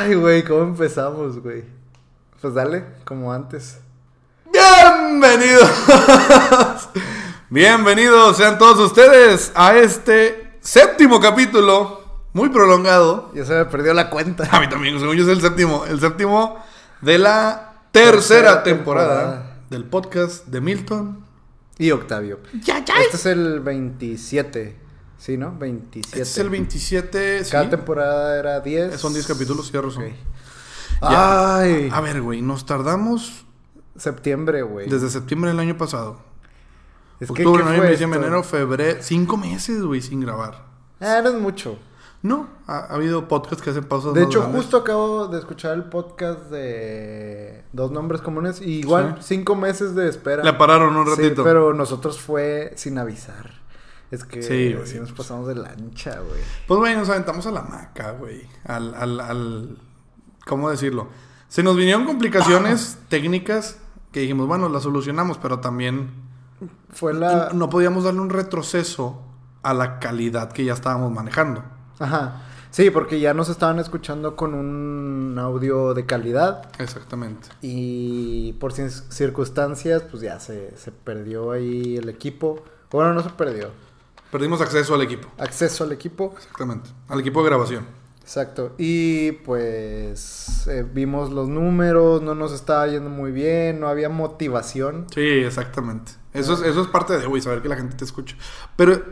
Ay, güey, ¿cómo empezamos, güey? Pues dale, como antes. Bienvenidos. Bienvenidos sean todos ustedes a este séptimo capítulo, muy prolongado. Ya se me perdió la cuenta. A mí también, según yo es el séptimo, el séptimo de la tercera, Tercera temporada, temporada. del podcast de Milton. Y Octavio. Ya, ya. Este es el 27. Sí, ¿no? 27. Este es el 27, sí. Cada temporada era 10. Son 10 capítulos, sí, razón. Ok. Ya. Ay. A ver, güey, nos tardamos Septiembre, güey. desde septiembre del año pasado. Es que, Octubre, ¿qué noviembre, diciembre, enero, febrero. Cinco meses, güey, sin grabar. Ah, no es mucho. No, ha, ha habido podcasts que hacen pausas De hecho, grandes. justo acabo de escuchar el podcast de Dos Nombres Comunes. Y igual, Sí. cinco meses de espera. Le pararon un Sí, ratito. pero nosotros fue sin avisar. Es que Sí, nos pasamos de lancha, güey. Pues, güey, nos aventamos a la maca, güey. Al, al, al... ¿Cómo decirlo? Se nos vinieron complicaciones técnicas que dijimos, bueno, las solucionamos, pero también Fue la. no podíamos darle un retroceso a la calidad que ya estábamos manejando. Ajá. Sí, porque ya nos estaban escuchando con un audio de calidad. Exactamente. Y por cir- circunstancias, pues ya se, se perdió ahí el equipo. Bueno, no se perdió. Perdimos acceso al equipo. Acceso al equipo. Exactamente. Al equipo de grabación. Exacto. Y pues eh, vimos los números, no nos estaba yendo muy bien, no había motivación. Sí, exactamente. Eso es, eso es parte de, güey, saber que la gente te escucha. Pero,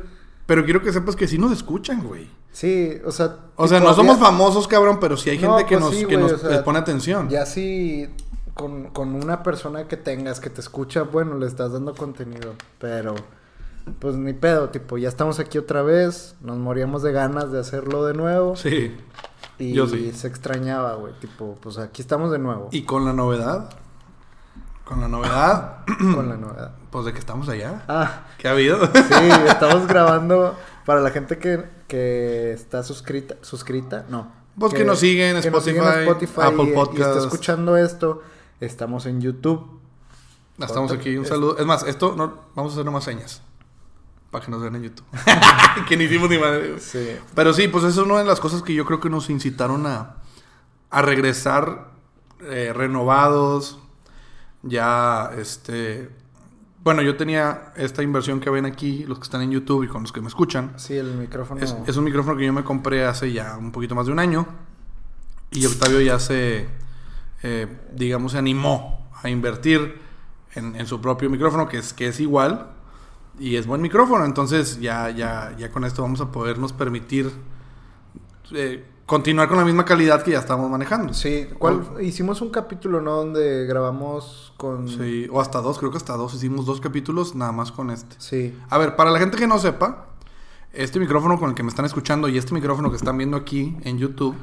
pero quiero que sepas que sí nos escuchan, güey. Sí, o sea... O sea, no somos famosos, cabrón, pero sí hay No, gente que pues nos, sí, que nos o sea, les pone atención. Ya si con, con una persona que tengas que te escucha, bueno, le estás dando contenido. Pero, pues ni pedo, tipo, ya estamos aquí otra vez, nos moríamos de ganas de hacerlo de nuevo. Sí. y yo sí. se extrañaba, güey, tipo, pues aquí estamos de nuevo. Y con la novedad, con la novedad, con la novedad. pues de que estamos allá. Ah, ¿Qué ha habido? sí, estamos grabando para la gente que, que está suscrita, suscrita, no. Pues que nos sigue en que nos en Spotify, Apple y- y, Podcast. está escuchando esto, estamos en YouTube. Estamos aquí, un saludo. Es más, esto no, vamos a hacer nomás señas. Para que nos vean en YouTube. que ni hicimos ni madre. Sí. Pero sí, pues eso es una de las cosas que yo creo que nos incitaron a, a regresar eh, renovados. Ya, este... Bueno, yo tenía esta inversión que ven aquí, los que están en YouTube y con los que me escuchan. Sí, el micrófono. Es, es un micrófono que yo me compré hace ya un poquito más de un año. Y Octavio ya se, eh, digamos, se animó a invertir en, en su propio micrófono, que es, que es igual. Y es buen micrófono. Entonces ya, ya, ya con esto vamos a podernos permitir eh, continuar con la misma calidad que ya estamos manejando. Sí, ¿cuál? hicimos un capítulo, ¿no? Donde grabamos con... Sí, o hasta dos, creo que hasta dos. Hicimos dos capítulos nada más con este. Sí. A ver, para la gente que no sepa, este micrófono con el que me están escuchando y este micrófono que están viendo aquí en YouTube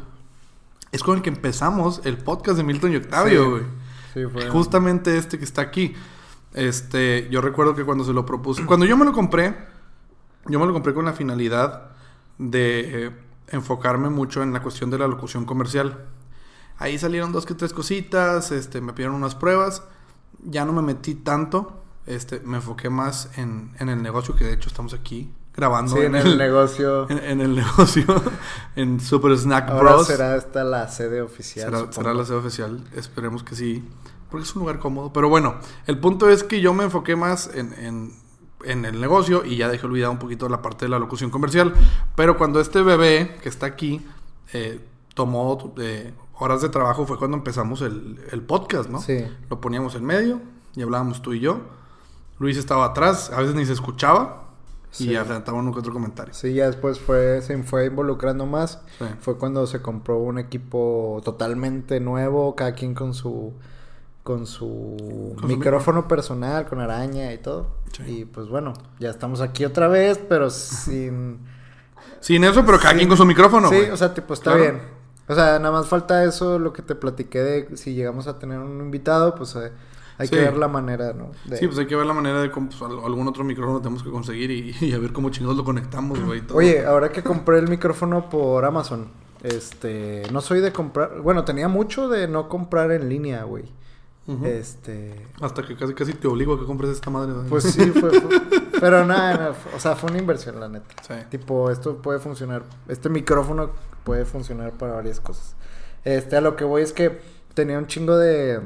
es con el que empezamos el podcast de Milton y Octavio, Sí. güey. Sí, fue... Justamente este que está aquí. Este, yo recuerdo que cuando se lo propuse, cuando yo me lo compré, yo me lo compré con la finalidad de eh, enfocarme mucho en la cuestión de la locución comercial. Ahí salieron dos que tres cositas, este, me pidieron unas pruebas, ya no me metí tanto, este, me enfoqué más en, en el negocio, que de hecho estamos aquí grabando Sí, en el negocio. en, en el negocio, en Super Snack Ahora Bros. será esta la sede oficial. Será la sede oficial, esperemos que sí, porque es un lugar cómodo. Pero bueno, el punto es que yo me enfoqué más en, en- en el negocio y ya dejé olvidado un poquito la parte de la locución comercial. Pero cuando este bebé que está aquí eh, tomó eh, horas de trabajo fue cuando empezamos el, el podcast, ¿no? Sí. Lo poníamos en medio y hablábamos tú y yo. Luis estaba atrás, a veces ni se escuchaba Sí. y aventaba uno que otro comentario. Sí, ya después fue, se fue involucrando más. Sí. Fue cuando se compró un equipo totalmente nuevo, cada quien con su con su Con su micrófono personal, con araña y todo. Sí. Y pues bueno, ya estamos aquí otra vez, pero sin Sin eso, pero cada quien con su micrófono. Sí, o sea, tipo, está Claro. bien. O sea, nada más falta eso, lo que te platiqué de si llegamos a tener un invitado, pues eh, hay Sí. que ver la manera, ¿no? De- Sí, pues hay que ver la manera de pues, al- algún otro micrófono tenemos que conseguir y, y a ver cómo chingados lo conectamos, güey. Oye, ahora que compré el micrófono por Amazon, este, no soy de comprar, bueno, tenía mucho de no comprar en línea, güey. Este, Hasta que casi casi te obligo a que compres esta madre. pues sí, fue, fue- pero nada, fue- o sea, fue una inversión, la neta. Sí. Tipo, esto puede funcionar, este micrófono puede funcionar para varias cosas. Este, a lo que voy es que tenía un chingo de,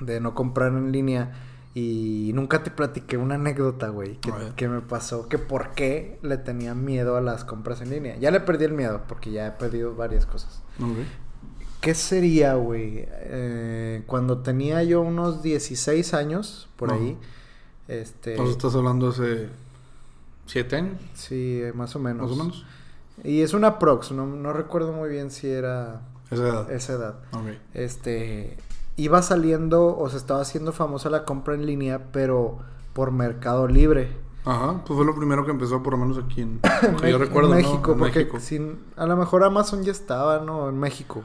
de no comprar en línea. Y nunca te platiqué una anécdota, güey, que, me pasó, que por qué le tenía miedo a las compras en línea. Ya le perdí el miedo, porque ya he perdido varias cosas. Ok. ¿Qué sería, güey? Eh, cuando tenía yo unos 16 años, por ahí, este... Entonces estás hablando hace siete años, Sí, más o menos. más o menos. Y es una prox, no, no recuerdo muy bien si era Esa edad. esa edad. Ok. Este, iba saliendo o se estaba haciendo famosa la compra en línea, pero por Mercado Libre. Ajá, pues fue lo primero que empezó por lo menos aquí en... En que yo Mex- recuerdo, en ¿no? México, En porque México. sin, a lo mejor Amazon ya estaba, ¿no? En México.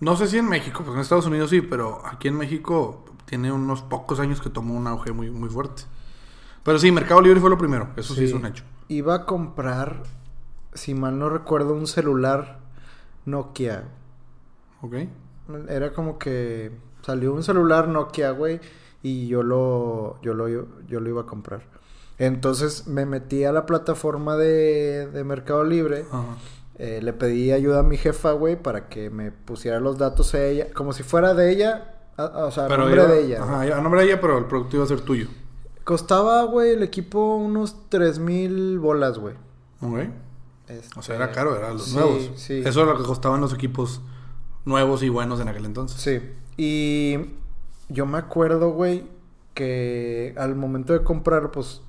No sé si en México, pues en Estados Unidos sí, pero aquí en México tiene unos pocos años que tomó un auge muy, muy fuerte. Pero sí, Mercado Libre fue lo primero, eso sí, Sí. es un hecho. Iba a comprar, si mal no recuerdo, un celular Nokia. ¿Ok? Era como que salió un celular Nokia, güey, y yo lo, yo lo, yo lo iba a comprar. Entonces me metí a la plataforma de, de Mercado Libre, Ajá. Eh, le pedí ayuda a mi jefa, güey, para que me pusiera los datos a ella, como si fuera de ella, a- a- o sea, a nombre iba- de ella. Ajá, a nombre de ella, pero el producto iba a ser tuyo. Costaba, güey, el equipo unos tres mil bolas, güey. ¿Ok? Este, O sea, era caro, eran los sí, nuevos. Sí, Eso era lo que costaban los equipos nuevos y buenos en aquel entonces. Sí. Y yo me acuerdo, güey, que al momento de comprar, pues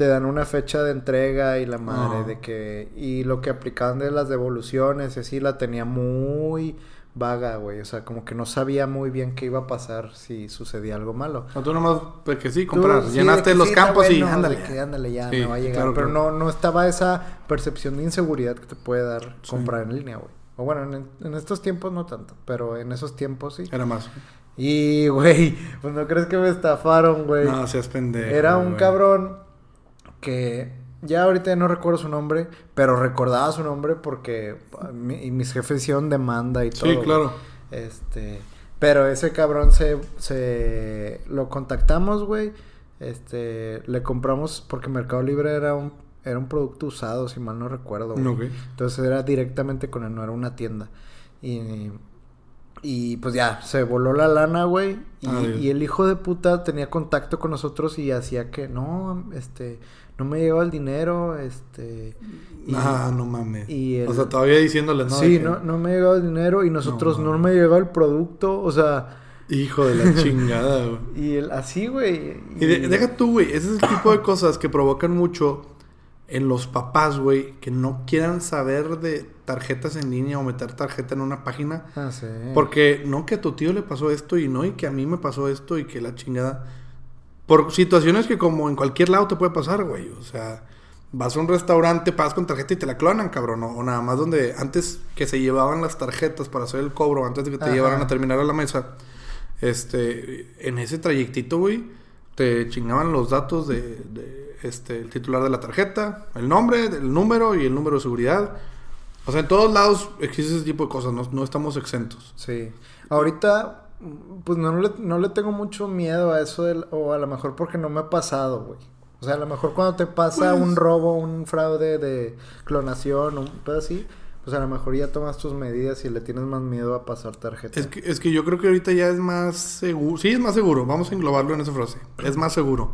te dan una fecha de entrega y la madre Ajá. de que... Y lo que aplicaban de las devoluciones y así la tenía muy vaga, güey. O sea, como que no sabía muy bien qué iba a pasar si sucedía algo malo. O tú nomás, pues que sí, comprar. Llenaste de los sí, campos y ándale. de que ándale, ya Sí, me va a llegar. claro, pero claro. no, no estaba esa percepción de inseguridad que te puede dar comprar en línea, güey. O bueno, en, en estos tiempos no tanto, pero en esos tiempos sí. Era más. Y, güey, pues no crees que me estafaron, güey. No, seas pendejo. Era un güey. cabrón que ya ahorita no recuerdo su nombre, pero recordaba su nombre porque ah, mi- y mis jefes hicieron demanda y todo. Sí, güey. claro. Este, pero ese cabrón se, se lo contactamos, güey. Este, le compramos porque Mercado Libre era un era un producto usado, si mal no recuerdo. güey. Entonces era directamente con él, no era una tienda. Y, y pues ya, se voló la lana, güey. Y, Ah, y el hijo de puta tenía contacto con nosotros y hacía que no, este, no me llegaba el dinero, este. y- Ah, no mames. y el- O sea, todavía diciéndole, ¿no? sí, que, no, no me llegaba el dinero y nosotros No, no, me llegaba el producto, o sea, Hijo de la chingada, güey. y el, así, güey. Y de- deja tú, güey. Ese es el tipo de cosas que provocan mucho en los papás, güey, que no quieran saber de tarjetas en línea o meter tarjeta en una página. Ah, sí. Porque no que a tu tío le pasó esto y no, y que a mí me pasó esto y que la chingada. Por situaciones que como en cualquier lado te puede pasar, güey. O sea, vas a un restaurante, pagas con tarjeta y te la clonan, cabrón. O, nada más donde antes que se llevaban las tarjetas para hacer el cobro, antes de que te Ajá. llevaran a terminar a la mesa, este, en ese trayectito, güey, te chingaban los datos de, de, este, el titular de la tarjeta, el nombre, el número y el número de seguridad. O sea, en todos lados existe ese tipo de cosas, no, no estamos exentos. Sí. Ahorita, pues no le, no le tengo mucho miedo a eso, del- o a lo mejor porque no me ha pasado, güey. O sea, a lo mejor cuando te pasa Pues- un robo, un fraude de clonación, un pedo así, pues a lo mejor ya tomas tus medidas y le tienes más miedo a pasar tarjeta. Es que, es que yo creo que ahorita ya es más seguro. Sí, es más seguro. Vamos a englobarlo en esa frase. Es más seguro.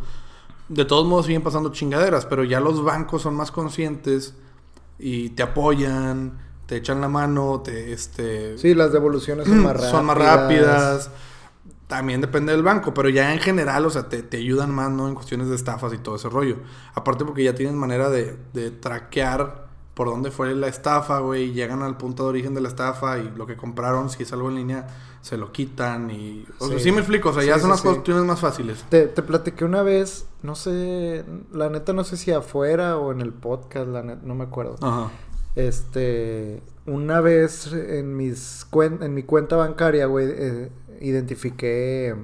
De todos modos siguen pasando chingaderas, pero ya los bancos son más conscientes y te apoyan, te echan la mano, te este Sí, las devoluciones son más rápidas. son más rápidas. También depende del banco, pero ya en general, o sea, te, te ayudan más, ¿no? En cuestiones de estafas y todo ese rollo. Aparte porque ya tienen manera de, de traquear por dónde fue la estafa, güey. Llegan al punto de origen de la estafa y lo que compraron, si es algo en línea, se lo quitan y... O sea, Sí. sí me explico, o sea, ya son las sí. cuestiones más fáciles. Te, te platiqué una vez, no sé, la neta no sé si afuera o en el podcast, la neta, no me acuerdo. Ajá. Este, una vez en mis cuen- en mi cuenta bancaria, güey, eh, identifiqué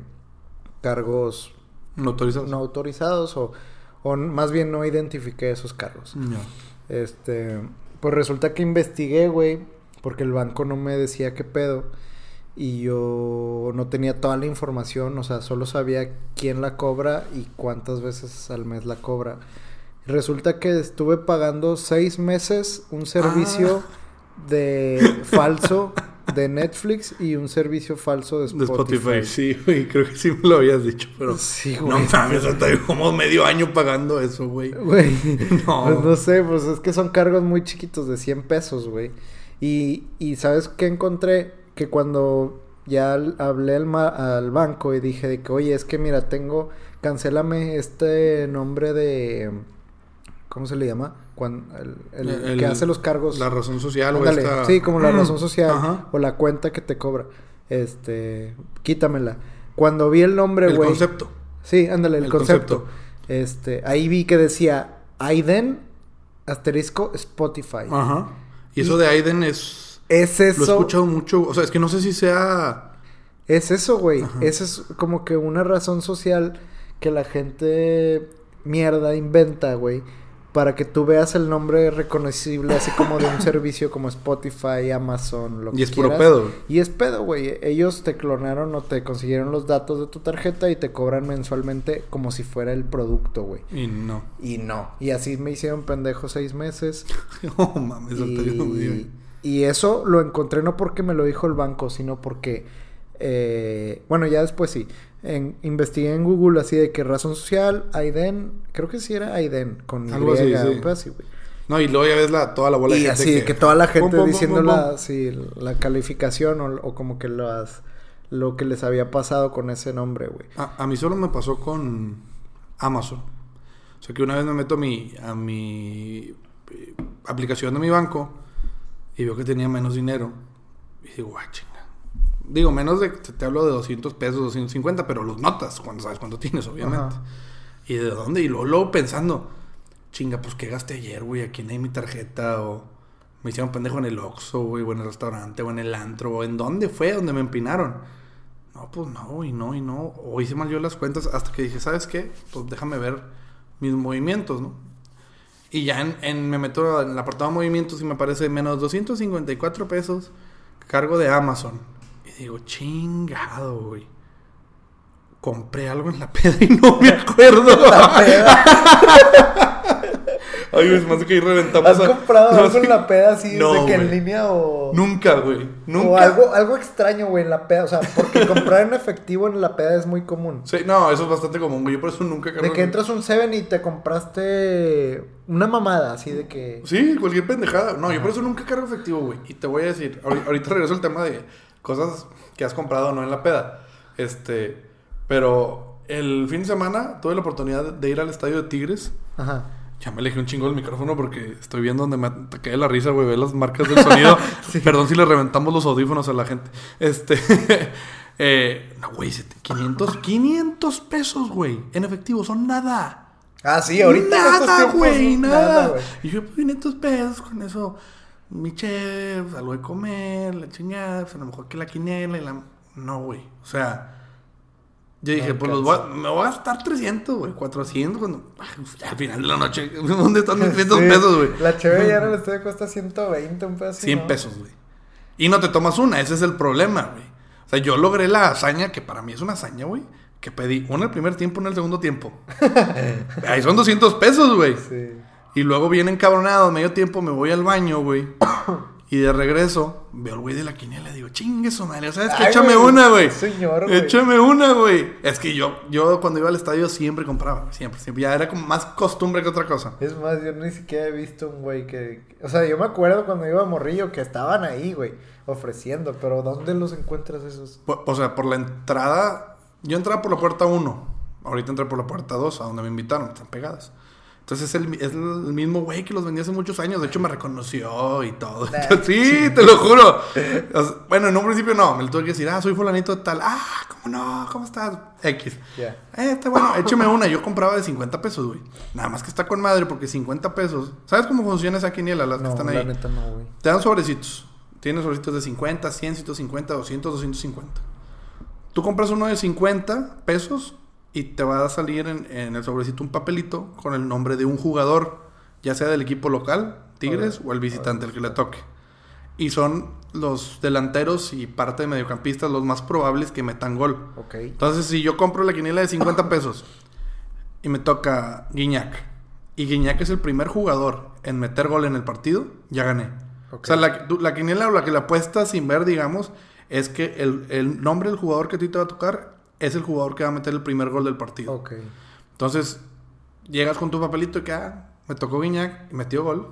cargos ¿No autorizas? no autorizados o, o más bien no identifiqué esos cargos. Ya. Este, pues resulta que investigué, güey, porque el banco no me decía qué pedo y yo no tenía toda la información, o sea, solo sabía quién la cobra y cuántas veces al mes la cobra. Resulta que estuve pagando seis meses un servicio de falso de Netflix y un servicio falso de De Spotify. Spotify, sí, güey. Creo que sí me lo habías dicho, pero. Sí, No güey. mames, hasta como medio año pagando eso, güey. Güey, No. pues no sé, pues es que son cargos muy chiquitos de 100 pesos, güey. Y, y ¿sabes qué encontré? Que cuando ya hablé al, ma- al banco y dije de que, oye, es que mira, tengo, cancélame este nombre de, ¿cómo se le llama? Cuando, el, el El- que hace los cargos. La razón social, o Ándale, esta... Sí, como la razón social Ajá. o la cuenta que te cobra. Este, quítamela. Cuando vi el nombre, El güey. concepto. Sí, ándale, el, El concepto. concepto. Este, ahí vi que decía Aiden asterisco Spotify. Ajá. Y eso de Aiden es... Es Lo he eso. escuchado mucho. O sea, es que no sé si sea... Es eso, güey. Esa es como que una razón social que la gente mierda inventa, güey. Para que tú veas el nombre reconocible así como de un servicio como Spotify, Amazon, lo que Y es puro quieras. pedo. Y es pedo, güey. Ellos te clonaron o te consiguieron los datos de tu tarjeta y te cobran mensualmente como si fuera el producto, güey. Y no. Y no. Y así me hicieron pendejo seis meses. Oh, mames. Y, y eso lo encontré no porque me lo dijo el banco, sino porque, eh, bueno, ya después sí. En, investigué en Google así de que razón social, Aiden, creo que sí era Aiden, con Algo así, sí. güey. No, y luego ya ves la, toda la bola Y de gente así de que toda la gente diciendo la, pum. sí, la calificación o, o como que las, lo que les había pasado con ese nombre, güey. A, a mí solo me pasó con Amazon. O sea que una vez me meto a mi, a mi eh, aplicación de mi banco y veo que tenía menos dinero. Y digo, ah, chinga. Digo, menos de, te, te hablo de 200 pesos, 250, pero los notas cuando sabes cuánto tienes, obviamente. Ajá. ¿Y de dónde? Y luego, luego pensando, chinga, pues qué gasté ayer, güey, aquí hay mi tarjeta o me hicieron pendejo en el Oxxo, güey, o en el restaurante, o en el antro, o en dónde fue donde me empinaron. No, pues no, y no, y no. O hice mal yo las cuentas hasta que dije, ¿sabes qué? Pues déjame ver mis movimientos, ¿no? Y ya en, en- me meto en el apartado de movimientos y me aparece menos 254 pesos cargo de Amazon. Y digo, chingado, güey. Compré algo en la peda y no me acuerdo. Ay, güey, es más que ahí reventamos. ¿Has a- comprado No, algo en la peda así No, de que en línea o...? Nunca, güey. Nunca. O algo, algo extraño, güey, en la peda. O sea, porque comprar en efectivo en la peda es muy común. Sí, no, eso es bastante común, güey. Yo por eso nunca cargo. De que entras un Seven y te compraste una mamada, así de que... Sí, cualquier pendejada. No, yo por eso nunca cargo efectivo, güey. Y te voy a decir, ahori- ahorita regreso al tema de cosas que has comprado no en la peda. Este, pero el fin de semana tuve la oportunidad de ir al estadio de Tigres. Ajá. Ya me alejé un chingo del micrófono porque estoy viendo donde me ataqué la risa, güey. Ver las marcas del sonido. Perdón si le reventamos los audífonos a la gente. Este. eh, no, güey, sete- 500, 500 pesos, güey. En efectivo, son nada. Ah, sí, ahorita Nada, güey, nada. güey. y yo, pues, 500 pesos con eso. Mi chef, algo de comer, la chingada, pues a lo mejor que la quiniela y la. No, güey. O sea. Yo dije, No pues los voy a- me voy a gastar 300, güey, 400 cuando. Ay, pues, al final de la noche, ¿dónde están mis 500 Sí, pesos, güey? La chévere ya en el estadio cuesta 120, un pedo así, 100 ¿no? pesos, güey. Y no te tomas una, ese es el problema, güey. O sea, yo logré la hazaña, que para mí es una hazaña, güey, que pedí una el primer tiempo, una el segundo tiempo. Ahí son 200 pesos, güey. Sí. Y luego viene encabronado, medio tiempo me voy al baño, güey. Y de regreso, veo al güey de la quiniela y digo, chingue su madre, ¿sabes qué? Ay, Échame güey, una, güey. señor, güey. Échame una, güey. Es que yo, yo cuando iba al estadio siempre compraba, siempre, siempre. Ya era como más costumbre que otra cosa. Es más, yo ni siquiera he visto un güey que... O sea, yo me acuerdo cuando iba a Morrillo que estaban ahí, güey, ofreciendo. Pero ¿dónde los encuentras esos? Po- O sea, por la entrada, yo entraba por la puerta 1. Ahorita entré por la puerta 2, a donde me invitaron, están pegadas. Entonces es el, es el mismo güey que los vendía hace muchos años. De hecho, me reconoció y todo. Sí, te lo juro. O sea, bueno, en un principio no. Me lo tuve que decir, ah, soy fulanito de tal. Ah, ¿cómo no? ¿Cómo estás? X. Ya. Eh, está bueno, écheme una. Yo compraba de 50 pesos, güey. Nada más que está con madre porque 50 pesos. ¿Sabes cómo funciona esa quiniela? Las que No, están la ahí. neta no, güey. Te dan sobrecitos. Tienes sobrecitos de 50, 100, 150, 200, 250. Tú compras uno de 50 pesos y te va a salir en, en el sobrecito un papelito con el nombre de un jugador, ya sea del equipo local, Tigres, o el visitante, el que le toque. Y son los delanteros y parte de mediocampistas los más probables que metan gol. Ok. Entonces, si yo compro la quiniela de 50 pesos y me toca Guiñac, y Guiñac es el primer jugador en meter gol en el partido, ya gané. O sea, la, la quiniela o la que la apuestas sin ver, digamos, es que el, el nombre del jugador que a ti te va a tocar es el jugador que va a meter el primer gol del partido. Ok. Entonces, llegas con tu papelito y que, ah, me tocó Guiñac y metió gol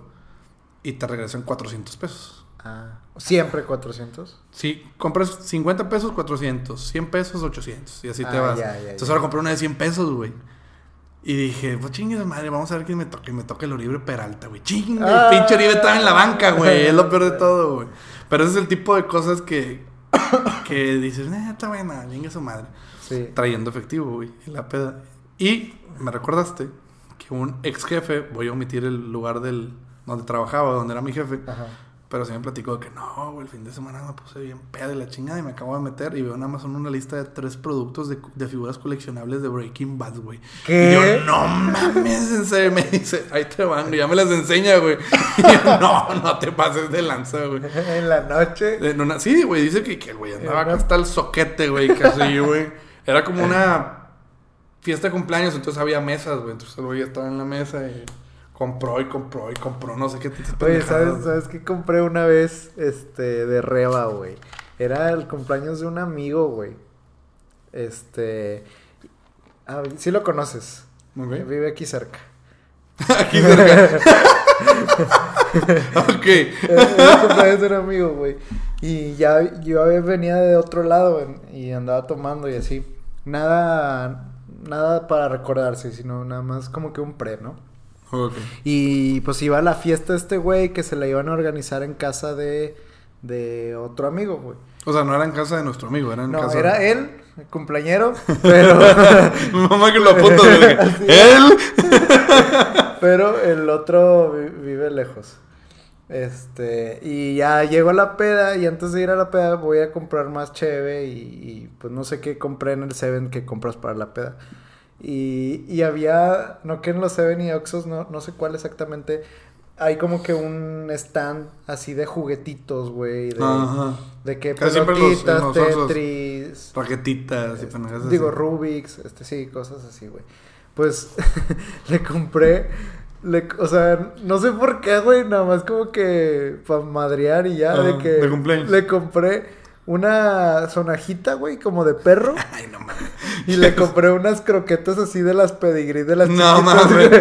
y te regresan 400 pesos. Ah, siempre 400. Si compras 50 pesos, 400. 100 pesos, 800. Y así te Ah, vas. ya, ya, Entonces ya. ahora compré una de 100 pesos, güey. Y dije, pues chingue su madre, vamos a ver quién me toca. Y me toca el Oribe Peralta, güey. Chingue, Ah. el pinche Oribe estaba en la banca, güey. Es lo peor de todo, güey. Pero ese es el tipo de cosas que, que dices, eh, está buena, chingue su madre. Sí. Trayendo efectivo, güey, en la peda. Y me recordaste que un ex jefe, voy a omitir el lugar del donde trabajaba, donde era mi jefe. Ajá. Pero sí me platicó de que no, güey, el fin de semana me puse bien peda de la chingada y me acabo de meter y veo en Amazon una lista de tres productos de, de figuras coleccionables de Breaking Bad, güey. Y yo, no mames, en serio, me dice, ahí te van, güey, ya me las enseña, güey. Y yo, no, no te pases de lanza, güey. en la noche. En una- sí, güey, dice que, que el güey andaba acá hasta el soquete, güey, casi, güey. Era como una fiesta de cumpleaños, entonces había mesas, güey. Entonces el güey estaba en la mesa y compró y compró y compró, no sé qué. Oye, ¿sabes, ¿sabes qué compré una vez este, de Reba, güey? Era el cumpleaños de un amigo, güey. Este. ah, sí lo conoces. Vive aquí cerca. Aquí cerca. ok. Era el cumpleaños de un amigo, güey. Y ya yo había- venía de otro lado y andaba tomando y así. Nada. Nada para recordarse, sino nada más como que un pre, ¿no? Y pues iba a la fiesta este güey que se la iban a organizar en casa de, de otro amigo, güey. O sea, no era en casa de nuestro amigo, era en No, casa era él, el cumpleañero, pero, Mamá que lo es. Él. pero el otro vi- vive lejos. Este, y ya llego a la peda y antes de ir a la peda voy a comprar más cheve y, y, pues no sé qué compré en el Seven que compras para la peda. Y, y había, no que en los Seven y Oxos, no, no sé cuál exactamente, hay como que un stand así de juguetitos, güey, de, Ajá. de que los- pelotitas, los. Tetris, Raquetitas y así. Digo, Rubik's, este sí, cosas así, güey. Pues le compré, le, o sea, no sé por qué, güey, nada más como que para madrear y ya, de que de cumpleaños. le compré una sonajita, güey, como de perro. Ay, no mames. Y le compré unas croquetas así de las pedigrí de las No mames.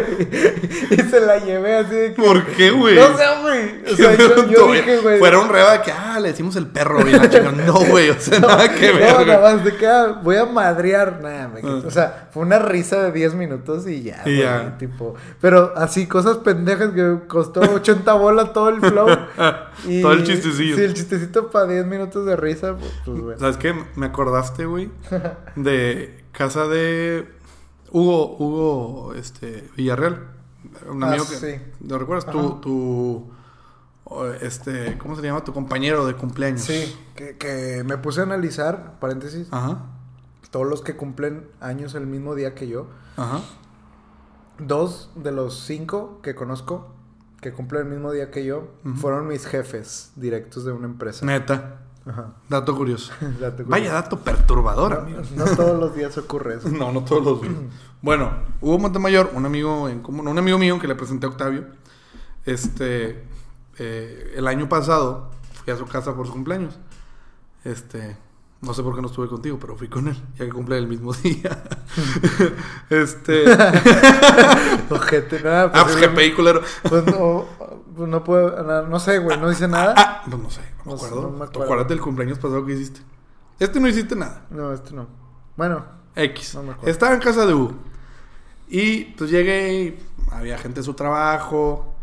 Y se la llevé así de que... ¿Por qué, güey? No sé, güey. O sea, yo, yo dije, güey... Fuera un reba de que, ah, le decimos el perro, güey. la. No, güey, o sea, nada que ver, No, nada más de que ah, voy a madrear. Nada, me Ah. O sea, fue una risa de 10 minutos y ya. Y güey, ya. Tipo, pero así, cosas pendejas que costó 80 bolas todo el flow. y, Todo el chistecillo. Sí, el chistecito para 10 minutos de risa, pues, pues bueno. ¿Sabes qué? Me acordaste, güey, de casa de Hugo, Hugo, este, Villarreal. Un Ah, amigo que... sí. ¿Lo recuerdas? Tu, este, ¿cómo se llama? Tu compañero de cumpleaños. Sí, que, que me puse a analizar, paréntesis, Ajá, todos los que cumplen años el mismo día que yo. ajá. Dos de los cinco que conozco que cumplen el mismo día que yo fueron mis jefes directos de una empresa. Neta. Ajá. Dato curioso. Dato Vaya dato perturbador, No, amigo. no todos los días ocurre eso. No, no todos los días. Bueno, Hugo Montemayor, un amigo en común, un amigo mío que le presenté a Octavio, este, eh, el año pasado fui a su casa por su cumpleaños. Este, no sé por qué no estuve contigo, pero fui con él, ya que cumple el mismo día. este, Ojete, nada. ah, pues qué película. Pues no, pues no puedo, no, no sé, güey, no dice nada. Ah, pues no sé, no me sé, acuerdo. no me acuerdo. Acuérdate del cumpleaños pasado que hiciste. Este no hiciste nada. No, este no. Bueno, X. No me acuerdo. Estaba en casa de Hugo. Y pues llegué había gente de su trabajo.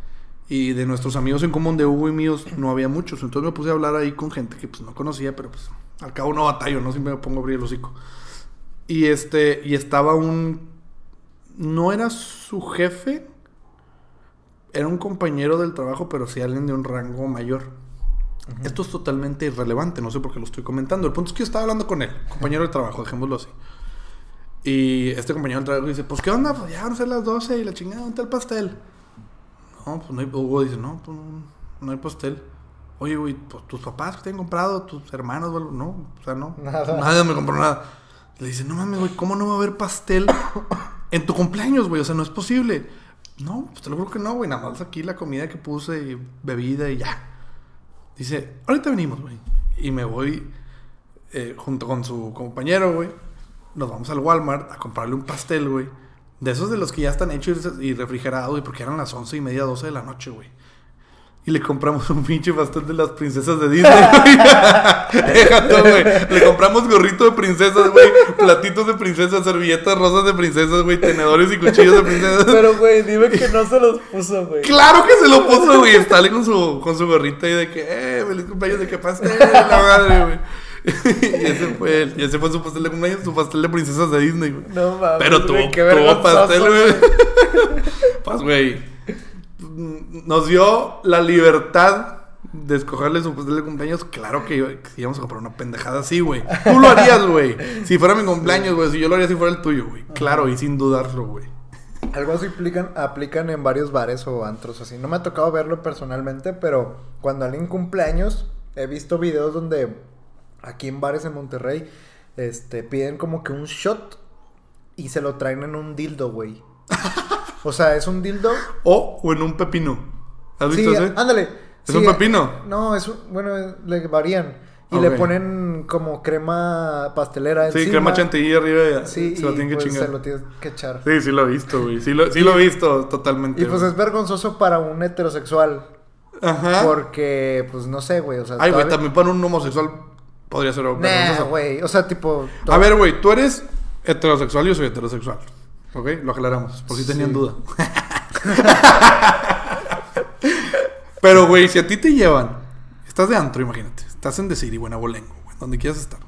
Y de nuestros amigos en común de Hugo y míos no había muchos. Entonces me puse a hablar ahí con gente que pues no conocía, pero pues al cabo no batallo, no siempre me pongo a abrir el hocico. Y este, y estaba un. No era su jefe. Era un compañero del trabajo, pero sí alguien de un rango mayor. Esto es totalmente irrelevante, no sé por qué lo estoy comentando. El punto es que yo estaba hablando con él, compañero de trabajo, dejémoslo así. Y este compañero del trabajo dice, pues, ¿qué onda? Pues ya van a ser las 12 y la chingada, ¿dónde está el pastel? No, pues no hay... Hugo dice, no, pues no, no hay pastel. Oye, güey, pues tus papás que te han comprado, tus hermanos. No, o sea, no. Nada. Nadie me compró nada. Le dice, no mames, güey, ¿cómo no va a haber pastel en tu cumpleaños, güey? O sea, no es posible. No, pues te lo juro que no, güey. Nada más aquí la comida que puse y bebida y ya. Dice, ahorita venimos, güey. Y me voy eh, junto con su compañero, güey. Nos vamos al Walmart a comprarle un pastel, güey. De esos de los que ya están hechos y refrigerados, güey, porque eran las once y media, 12 de la noche, güey. Y le compramos un pinche pastel de las princesas de Disney, güey. Deja todo, güey. Le compramos gorrito de princesas, güey. Platitos de princesas, servilletas rosas de princesas, güey. Tenedores y cuchillos de princesas. Pero, güey, dime que no se los puso, güey. Claro que se lo puso, güey. Está con su, con su gorrita y de que, eh, feliz cumpleaños, de que pastel, la madre, güey. y ese fue el, y ese fue su pastel de cumpleaños, su pastel de princesas de Disney, güey. No mames. Pero tuvo, tuvo pastel, güey. pues, güey. Nos dio la libertad de escogerle su pastel de cumpleaños. Claro que, que íbamos a comprar una pendejada así, güey. Tú lo harías, güey. Si fuera mi cumpleaños, güey. Si yo lo haría si fuera el tuyo, güey. Claro, y sin dudarlo, güey. Algo así aplican, aplican en varios bares o antros así. No me ha tocado verlo personalmente, pero cuando alguien cumpleaños, he visto videos donde aquí en bares en Monterrey, este, piden como que un shot y se lo traen en un dildo, güey. O sea, es un dildo. O, o en un pepino. ¿Has visto Sí, ese? ándale. ¿Es un pepino? No, es un, bueno, le varían. Y le ponen como crema pastelera Sí, crema chantilly arriba. Sí, se lo y, tienen que pues, chingar. se lo tienes que echar. Sí, sí lo he visto, güey. Sí lo, sí lo he visto totalmente. Y pues güey. es vergonzoso para un heterosexual. Ajá. Porque, pues no sé, güey. O sea, Ay, güey, también para un homosexual podría ser Nah, vergonzoso. güey. O sea, tipo. A ver, güey, tú eres heterosexual, yo soy heterosexual. ¿Ok? Lo aclaramos, por si tenían duda. Pero, güey, si a ti te llevan, estás de antro, imagínate, estás en Decir y Buenabolengo, güey, donde quieras estar.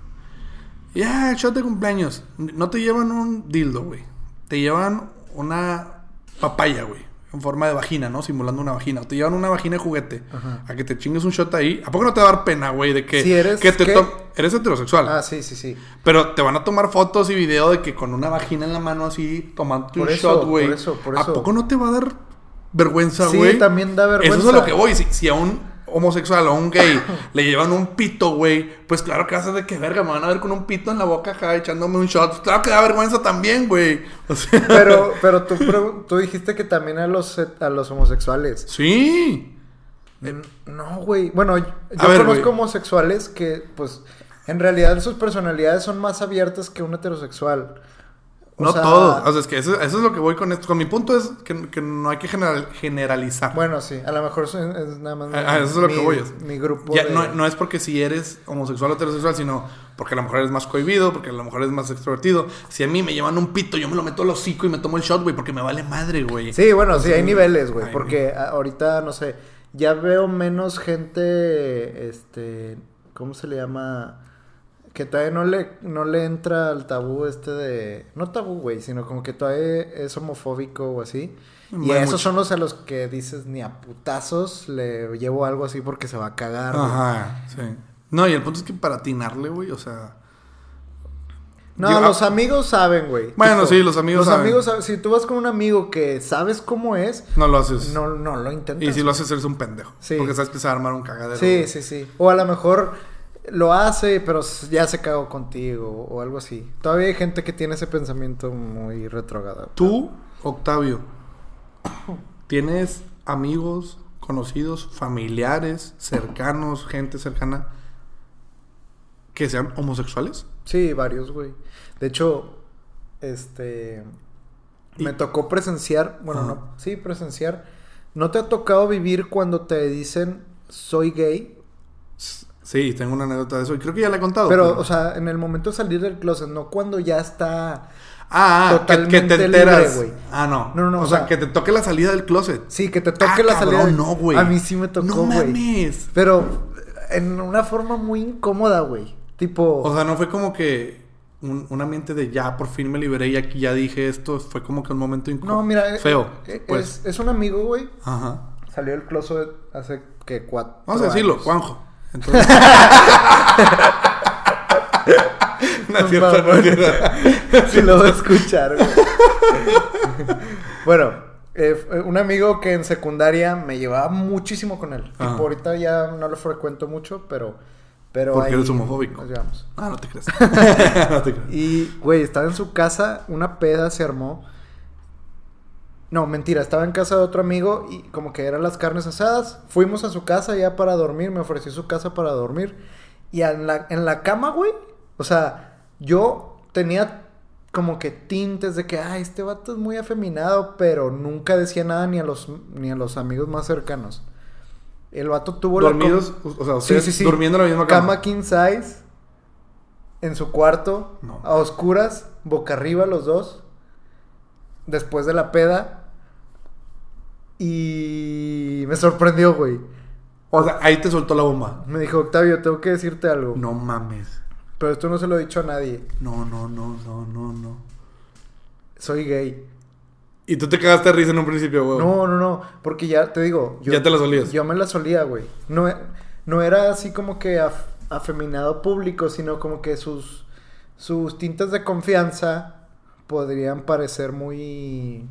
Ya, shot de cumpleaños. No te llevan un dildo, güey. Te llevan una papaya, güey. En forma de vagina, ¿no? Simulando una vagina. O te llevan una vagina de juguete. Ajá. A que te chingues un shot ahí. ¿A poco no te va a dar pena, güey? De que, Si eres- que te ¿qué? to- Eres heterosexual. Ah, sí, sí, sí. Pero te van a tomar fotos y video de que con una vagina en la mano así, tomando un eso, shot, güey. por eso, por ¿A eso. poco no te va a dar vergüenza, Sí, güey? también da vergüenza. Eso es a lo que voy. Si, si a un homosexual o un gay le llevan un pito, güey, pues claro que haces de que verga, me van a ver con un pito en la boca acá echándome un shot. Claro que da vergüenza también, güey. O sea, Pero, pero tú, dijiste que también a los, a los homosexuales. sí. No, güey. Bueno, yo ver, conozco homosexuales que, pues, en realidad sus personalidades son más abiertas que un heterosexual. O No sea, todos. O sea, es que eso, eso es lo que voy con esto. Con mi punto es que, que no hay que general- generalizar. Bueno, sí. A lo mejor es, es nada más. Ah, ah, eso es lo mi, que voy, es- Mi grupo. Ya, de- no, no es porque si eres homosexual o heterosexual, sino porque a lo mejor eres más cohibido, porque a lo mejor eres más extrovertido. Si a mí me llevan un pito, yo me lo meto al hocico y me tomo el shot, güey, porque me vale madre, güey. Sí, bueno, sí, hay niveles, güey. Porque a- ahorita, no sé, ya veo menos gente, este, ¿cómo se le llama? Que todavía no le, no le entra al tabú este de... No tabú, güey, sino como que todavía es homofóbico o así. Y Muy esos mucho. son los a los que dices ni a putazos le llevo algo así porque se va a cagar. güey. Ajá, sí. No, y el punto es que para atinarle, güey, o sea. No, Yo- los amigos saben, güey. Bueno, sí, los amigos Los saben. amigos, saben. si tú vas con un amigo que sabes cómo es, No lo haces. no, no lo intentas. y si lo haces, eres un pendejo. Sí. Porque sabes que se va a armar un cagadero. Sí, güey. sí, sí. O a lo mejor lo hace, pero ya se cagó contigo o algo así. Todavía hay gente que tiene ese pensamiento muy retrogradado. Tú, Octavio, ¿tienes amigos, conocidos, familiares, cercanos, gente cercana que sean homosexuales? Sí, varios, güey. De hecho, este... Y- Me tocó presenciar, bueno, no, sí, presenciar. ¿No te ha tocado vivir cuando te dicen soy gay? Sí, tengo una anécdota de eso y creo que ya la he contado. Pero, o sea, en el momento de salir del closet, no cuando ya está... ah, ah, que- totalmente te enteras. güey. ah, no. No, no, no, O, o sea, sea- que te toque la salida del closet. Sí, que te toque Ah, la cabrón, salida. del- no, güey. A mí sí me tocó, No mames. Pero en una forma muy incómoda, güey. Tipo, O sea, no fue como que un, un ambiente de ya por fin me liberé y aquí ya dije esto. Fue como que un momento incómodo. no, mira, eh, Feo. eh, pues. es, es un amigo, güey. Ajá. Salió del closet hace que cuatro. Vamos a decirlo, años. Juanjo. Entonces... no es cierto, no es cierto. Si lo va a escuchar, güey. bueno, eh, un amigo que en secundaria me llevaba muchísimo con él. Tipo, ahorita ya no lo frecuento mucho, pero. pero Porque ahí eres homofóbico. Ah, no te creas. no te creas. Y, güey, estaba en su casa, una peda se armó. No, mentira, estaba en casa de otro amigo y como que eran las carnes asadas. Fuimos a su casa ya para dormir, me ofreció su casa para dormir. Y en la, en la cama, güey, o sea, yo tenía como que tintes de que, ay, este vato es muy afeminado, pero nunca decía nada ni a los, ni a los amigos más cercanos. El vato tuvo Dormidos, la... o sea, ustedes durmiendo en la misma cama. Cama king size, en su cuarto, No. a oscuras, boca arriba los dos, después de la peda. Y me sorprendió, güey. O sea, ahí te soltó la bomba. Me dijo, Octavio, tengo que decirte algo. No mames. Pero esto no se lo he dicho a nadie. No, no, no, no, no, no. Soy gay. Y tú te cagaste de risa en un principio, güey. No, no, no. Porque ya te digo. Ya te la solías. Yo me la solía, güey. No, no era así como que af- afeminado público, sino como que sus, sus tintes de confianza podrían parecer muy.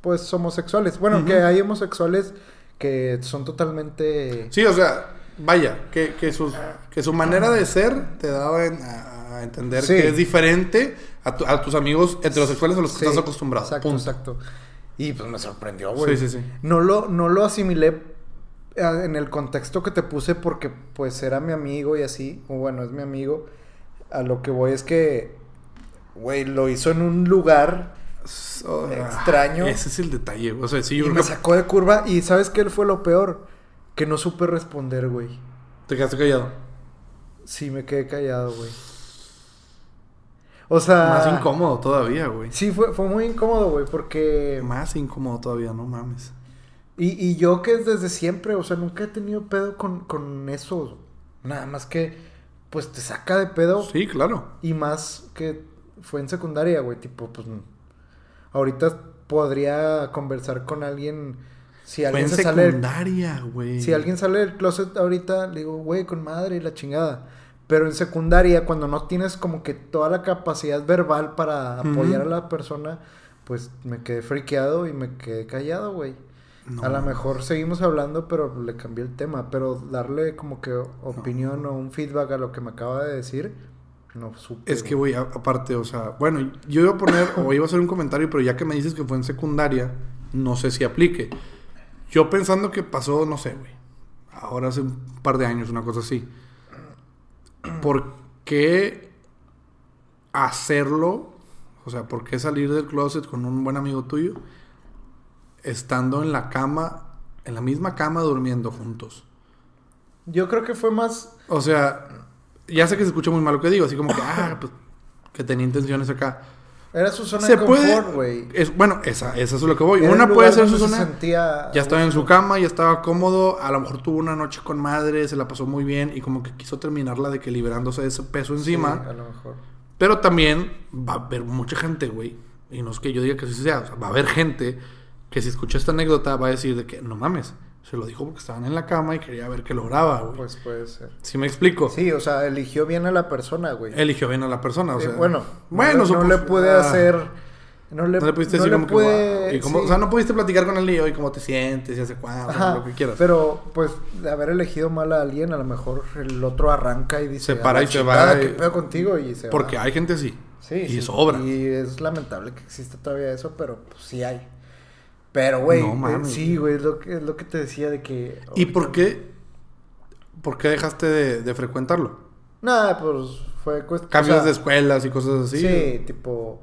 Pues homosexuales. Bueno, Ujú. que hay homosexuales que son totalmente. Sí, o sea, vaya, que, que, sus- que su manera de ser te daba en- a, a entender Sí. que es diferente a, tu- a tus amigos heterosexuales a los que Sí, estás acostumbrado. Exacto, Punto. exacto. Y pues me sorprendió, güey. Sí, sí, sí. No lo, no lo asimilé eh, en el contexto que te puse porque pues era mi amigo y así. O bueno, es mi amigo. A lo que voy es que, güey, lo hizo en un lugar Oh, Extraño. Ese es el detalle. O sea, sí, y yo me sacó de curva. Y ¿sabes qué fue lo peor? Que no supe responder, güey. te quedaste callado. Sí, me quedé callado, güey. O sea... Más incómodo todavía, güey. Sí, fue, fue muy incómodo, güey, porque... Más incómodo todavía, no mames. Y, y yo que desde siempre, o sea, nunca he tenido pedo con, con eso. Nada más que, pues te saca de pedo. Sí, claro. Y más que fue en secundaria, güey. Tipo, pues. Ahorita podría conversar con alguien. Si Fue alguien en se sale. secundaria, güey. Si alguien sale del closet ahorita, le digo, güey, con madre y la chingada. Pero en secundaria, cuando no tienes como que toda la capacidad verbal para apoyar a la persona, pues me quedé friqueado y me quedé callado, güey. No a lo mejor seguimos hablando, pero le cambié el tema. Pero darle como que opinión o un feedback a lo que me acaba de decir, no supe. Es que, güey, aparte, o sea, bueno, yo iba a poner o iba a hacer un comentario, pero ya que me dices que fue en secundaria, no sé si aplique. Yo pensando que pasó, no sé, güey, ahora hace un par de años, una cosa así. ¿Por qué hacerlo? O sea, ¿por qué salir del closet con un buen amigo tuyo estando en la cama, en la misma cama durmiendo juntos? Yo creo que fue más. O sea, ya sé que se escucha muy mal lo que digo, así como que, ah, pues, que tenía intenciones acá. Era su zona Se de confort, güey. Es, bueno, esa, esa es lo que voy. Era Una puede ser su se zona. sentía Ya estaba en su cama, ya estaba cómodo. A lo mejor tuvo una noche con madre, se la pasó muy bien y como que quiso terminarla de que liberándose de ese peso encima. Sí, a lo mejor. Pero también va a haber mucha gente, güey. Y no es que yo diga que así sea. o sea, va a haber gente que si escucha esta anécdota va a decir de que no mames. Se lo dijo porque estaban en la cama y quería ver que lograba, güey. Pues puede ser. ¿Sí me explico? Sí, o sea, eligió bien a la persona, güey. Eligió bien a la persona, o Eh, sea. bueno, bueno, no, le- no le pude ah. hacer. No le, No le pudiste no decir le como que, pude- "Guau", y como- sí. O sea, no pudiste platicar con él y hoy cómo te sientes y hace cuándo, lo que quieras. Pero, pues, de haber elegido mal a alguien, a lo mejor el otro arranca y dice... Se "A para y se va ¿Qué pedo contigo? Y se Porque va. hay gente así. Sí, y sí. sobra. Y es lamentable que exista todavía eso, pero pues, sí hay. Pero, güey, No eh, sí, güey, es lo, que, es lo que te decía de que... ¿Y por qué? ¿Por qué dejaste de, de frecuentarlo? Nada, pues fue cuestión... Cambios de escuelas y cosas así. Sí, tipo...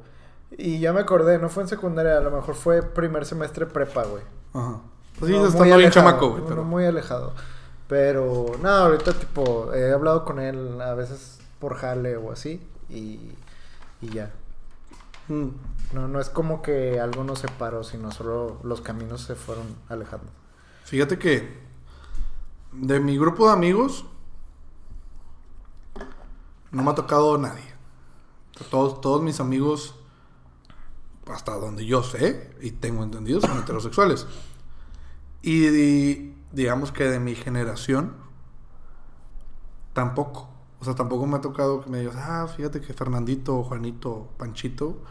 Y ya me acordé, no fue en secundaria, a lo mejor fue primer semestre prepa, güey. Ajá. Pues sí, No, estando bien chamaco, güey. no, Pero... muy alejado. Pero, nada, ahorita tipo, he hablado con él a veces por jale o así y, y ya. Mm. No, no es como que algo nos separó, sino solo los caminos se fueron alejando. Fíjate que de mi grupo de amigos no me ha tocado nadie. Todos, todos mis amigos, hasta donde yo sé y tengo entendido, son heterosexuales. Y, di- digamos que de mi generación, tampoco. O sea, tampoco me ha tocado que me digas, ah, fíjate que Fernandito, Juanito, Panchito,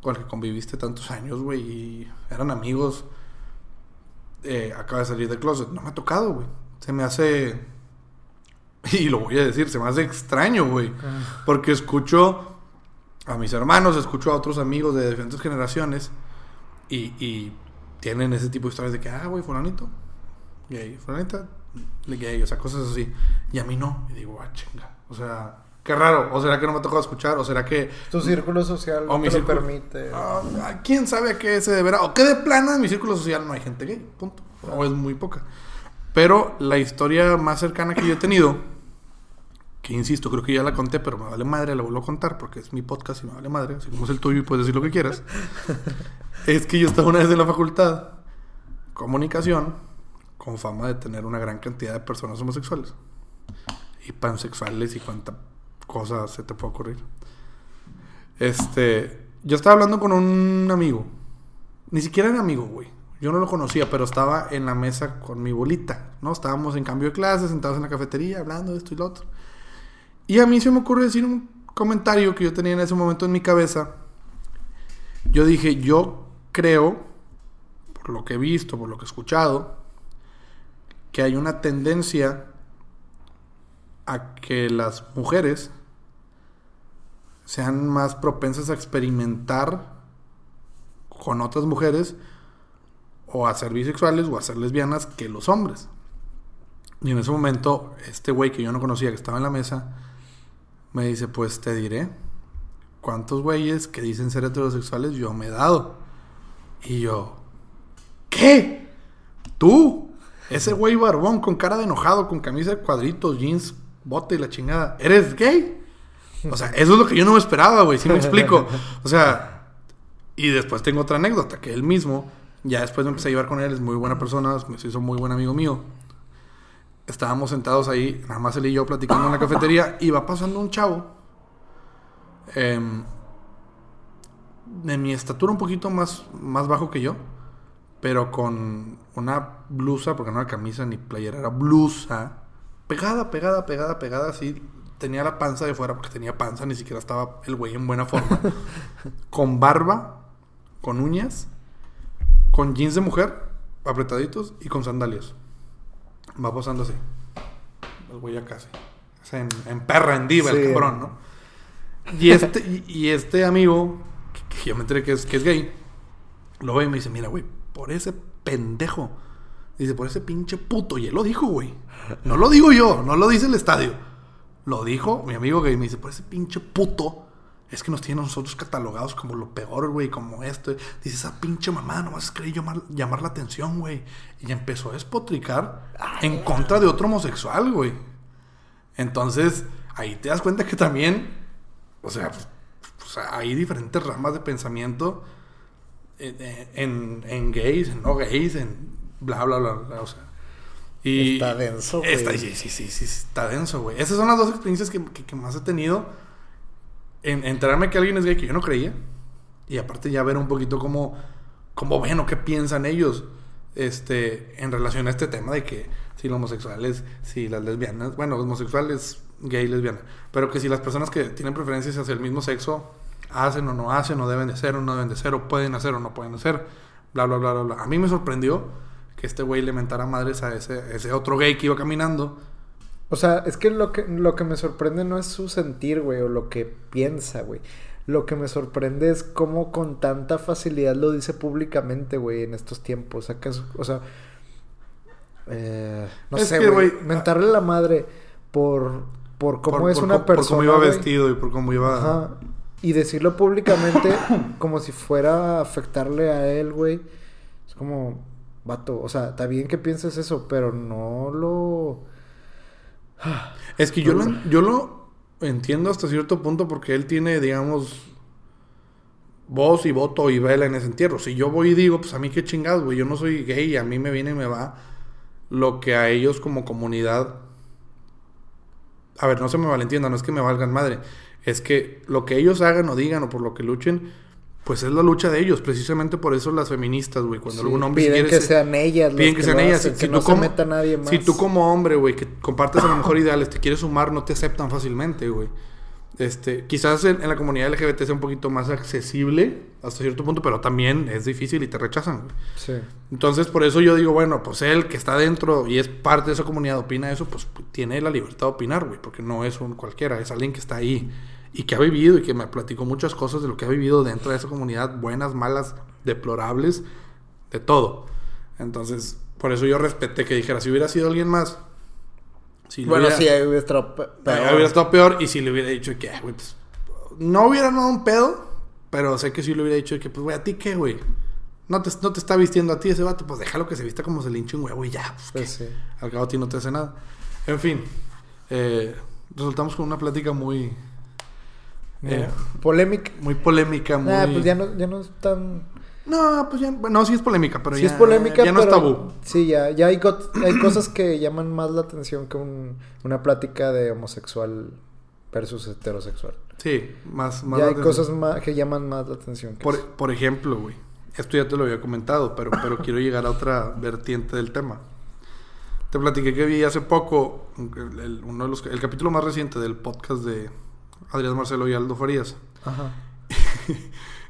con el que conviviste tantos años, güey, y eran amigos eh, acaba de salir del closet. No me ha tocado, güey. Se me hace. Y lo voy a decir, se me hace extraño, güey. Porque escucho a mis hermanos, escucho a otros amigos de diferentes generaciones. Y, y tienen ese tipo de historias de que, ah, güey, fulanito, gay, fulanita, gay, o sea, cosas así. Y a mí no. Y digo, ah, chinga. O sea, qué raro. ¿O será que no me ha tocado escuchar? ¿O será que... Tu círculo social o no te lo permite. Ah, ¿Quién sabe a qué se deberá? O que de plano en mi círculo social no hay gente gay, punto. O es muy poca. Pero la historia más cercana que yo he tenido, que insisto, creo que ya la conté, pero me vale madre, la vuelvo a contar porque es mi podcast y me vale madre, como es el tuyo y puedes decir lo que quieras. es que yo estaba una vez en la facultad, comunicación, con fama de tener una gran cantidad de personas homosexuales y pansexuales y cuánta cosa se te puede ocurrir. Este, yo estaba hablando con un amigo. Ni siquiera era amigo, güey. Yo no lo conocía, pero estaba en la mesa con mi bolita, ¿no? Estábamos en cambio de clases, sentados en la cafetería, hablando de esto y lo otro. Y a mí se me ocurre decir un comentario que yo tenía en ese momento en mi cabeza. Yo dije, yo creo, por lo que he visto, por lo que he escuchado, que hay una tendencia a que las mujeres sean más propensas a experimentar con otras mujeres o a ser bisexuales o a ser lesbianas que los hombres. Y en ese momento, este güey que yo no conocía, que estaba en la mesa, me dice, pues te diré, ¿cuántos güeyes que dicen ser heterosexuales yo me he dado? Y yo, ¿qué? ¿Tú? Ese güey barbón con cara de enojado, con camisa de cuadritos, jeans, bote y la chingada, ¿eres gay? O sea, eso es lo que yo no me esperaba, güey, si me explico. O sea, y después tengo otra anécdota, que él mismo, ya después me empecé a llevar con él, es muy buena persona, me hizo muy buen amigo mío. Estábamos sentados ahí, nada más él y yo platicando en la cafetería, y va pasando un chavo. em, de mi estatura un poquito más, más bajo que yo, pero con una blusa, porque no era camisa ni playera, era blusa, pegada, pegada, pegada, pegada, así. Tenía la panza de fuera porque tenía panza, ni siquiera estaba el güey en buena forma. con barba, con uñas, con jeans de mujer, apretaditos y con sandalias. Va pasando así. El güey ya casi. En, en perra, en diva, el cabrón, ¿no? Y este, y, y este amigo, que, que yo me enteré que es, que es gay, lo ve y me dice, mira, güey, por ese pendejo. Dice, por ese pinche puto. Y él lo dijo, güey. No lo digo yo, no lo dice el estadio. Lo dijo mi amigo gay. Me dice, por ese pinche puto. Es que nos tiene a nosotros catalogados como lo peor, güey, como esto. Dice, esa pinche mamá nomás quería llamar, llamar la atención, güey. Y empezó a despotricar en contra de otro homosexual, güey. Entonces, ahí te das cuenta que también, o sea, pues, sea, hay diferentes ramas de pensamiento en, en, en gays, en no gays, en bla, bla, bla, bla, o sea. Y Está denso, güey. Está, sí, sí, sí, sí, está denso, güey. Esas son las dos experiencias que, que- que más he tenido. En enterarme que alguien es gay que yo no creía. Y aparte ya ver un poquito cómo, cómo ven o qué piensan ellos este, en relación a este tema de que si los homosexuales, si las lesbianas, bueno, homosexuales, gay, lesbiana, pero que si las personas que tienen preferencias hacia el mismo sexo hacen o no hacen, o deben de ser o no deben de ser, o pueden hacer o no pueden hacer, bla, bla, bla, bla, bla. A mí me sorprendió que este güey le mentara madres a ese, ese otro gay que iba caminando. O sea, es que lo que lo que me sorprende no es su sentir, güey, o lo que piensa, güey. Lo que me sorprende es cómo con tanta facilidad lo dice públicamente, güey, en estos tiempos. O sea, eh, no Es sé, que, güey. mentarle la madre por, por cómo por- es por una cómo- por persona. cómo iba vestido y por cómo iba... Ajá. Y decirlo públicamente como si fuera a afectarle a él, güey. Es como, vato, o sea, está bien que pienses eso, pero no lo... Es que yo lo, yo lo entiendo hasta cierto punto porque él tiene, digamos, voz y voto y vela en ese entierro. Si yo voy y digo, pues a mí qué chingados, güey, yo no soy gay, a mí me viene y me va lo que a ellos como comunidad... A ver, no se me malentienda, no es que me valgan madre. Es que lo que ellos hagan o digan o por lo que luchen, pues es la lucha de ellos. Precisamente por eso las feministas, güey, cuando Sí, algún hombre piden quiere que sean ellas las Piden que sean ellas. hacen, Si, que no como, se meta nadie más. si tú como hombre, güey, que compartes a lo mejor ideales, te quieres sumar, no te aceptan fácilmente, güey. Este, quizás en, en la comunidad LGBT sea un poquito más accesible hasta cierto punto, pero también es difícil y te rechazan, güey. Sí. Entonces, por eso yo digo, bueno, pues él que está dentro y es parte de esa comunidad, opina eso, pues tiene la libertad de opinar, güey, porque no es un cualquiera, es alguien que está ahí y que ha vivido y que me platicó muchas cosas de lo que ha vivido dentro de esa comunidad, buenas, malas, deplorables, de todo. Entonces, por eso yo respeté que dijera, si hubiera sido alguien más. Si Bueno, hubiera- sí, hubiera estado peor. hubiera estado peor y si le hubiera dicho que, "Ah, güey, pues, no hubiera dado un pedo, pero sé que si le hubiera dicho que, pues, güey, ¿a ti qué, güey? No te, no te está vistiendo a ti ese vato, pues déjalo que se vista como se le hinche un huevo y ya, pues, Pues. Al cabo a ti no te hace nada. En fin, eh, resultamos con una plática muy, eh, Polémica. muy polémica, muy... Nah, pues ya no, ya no es tan... No, pues ya, bueno, sí es polémica, pero sí ya, es polémica, ya no pero... es tabú. Sí, ya, ya hay, hay cosas que llaman más la atención que un- una plática de homosexual versus heterosexual. Sí, más... más ya hay atención. cosas más que llaman más la atención. Que Por, eso. por ejemplo, güey. Esto ya te lo había comentado, pero, pero quiero llegar a otra vertiente del tema. Te platiqué que vi hace poco el, el- uno de los, el capítulo más reciente del podcast de Adrián Marcelo y Aldo Farías. Ajá.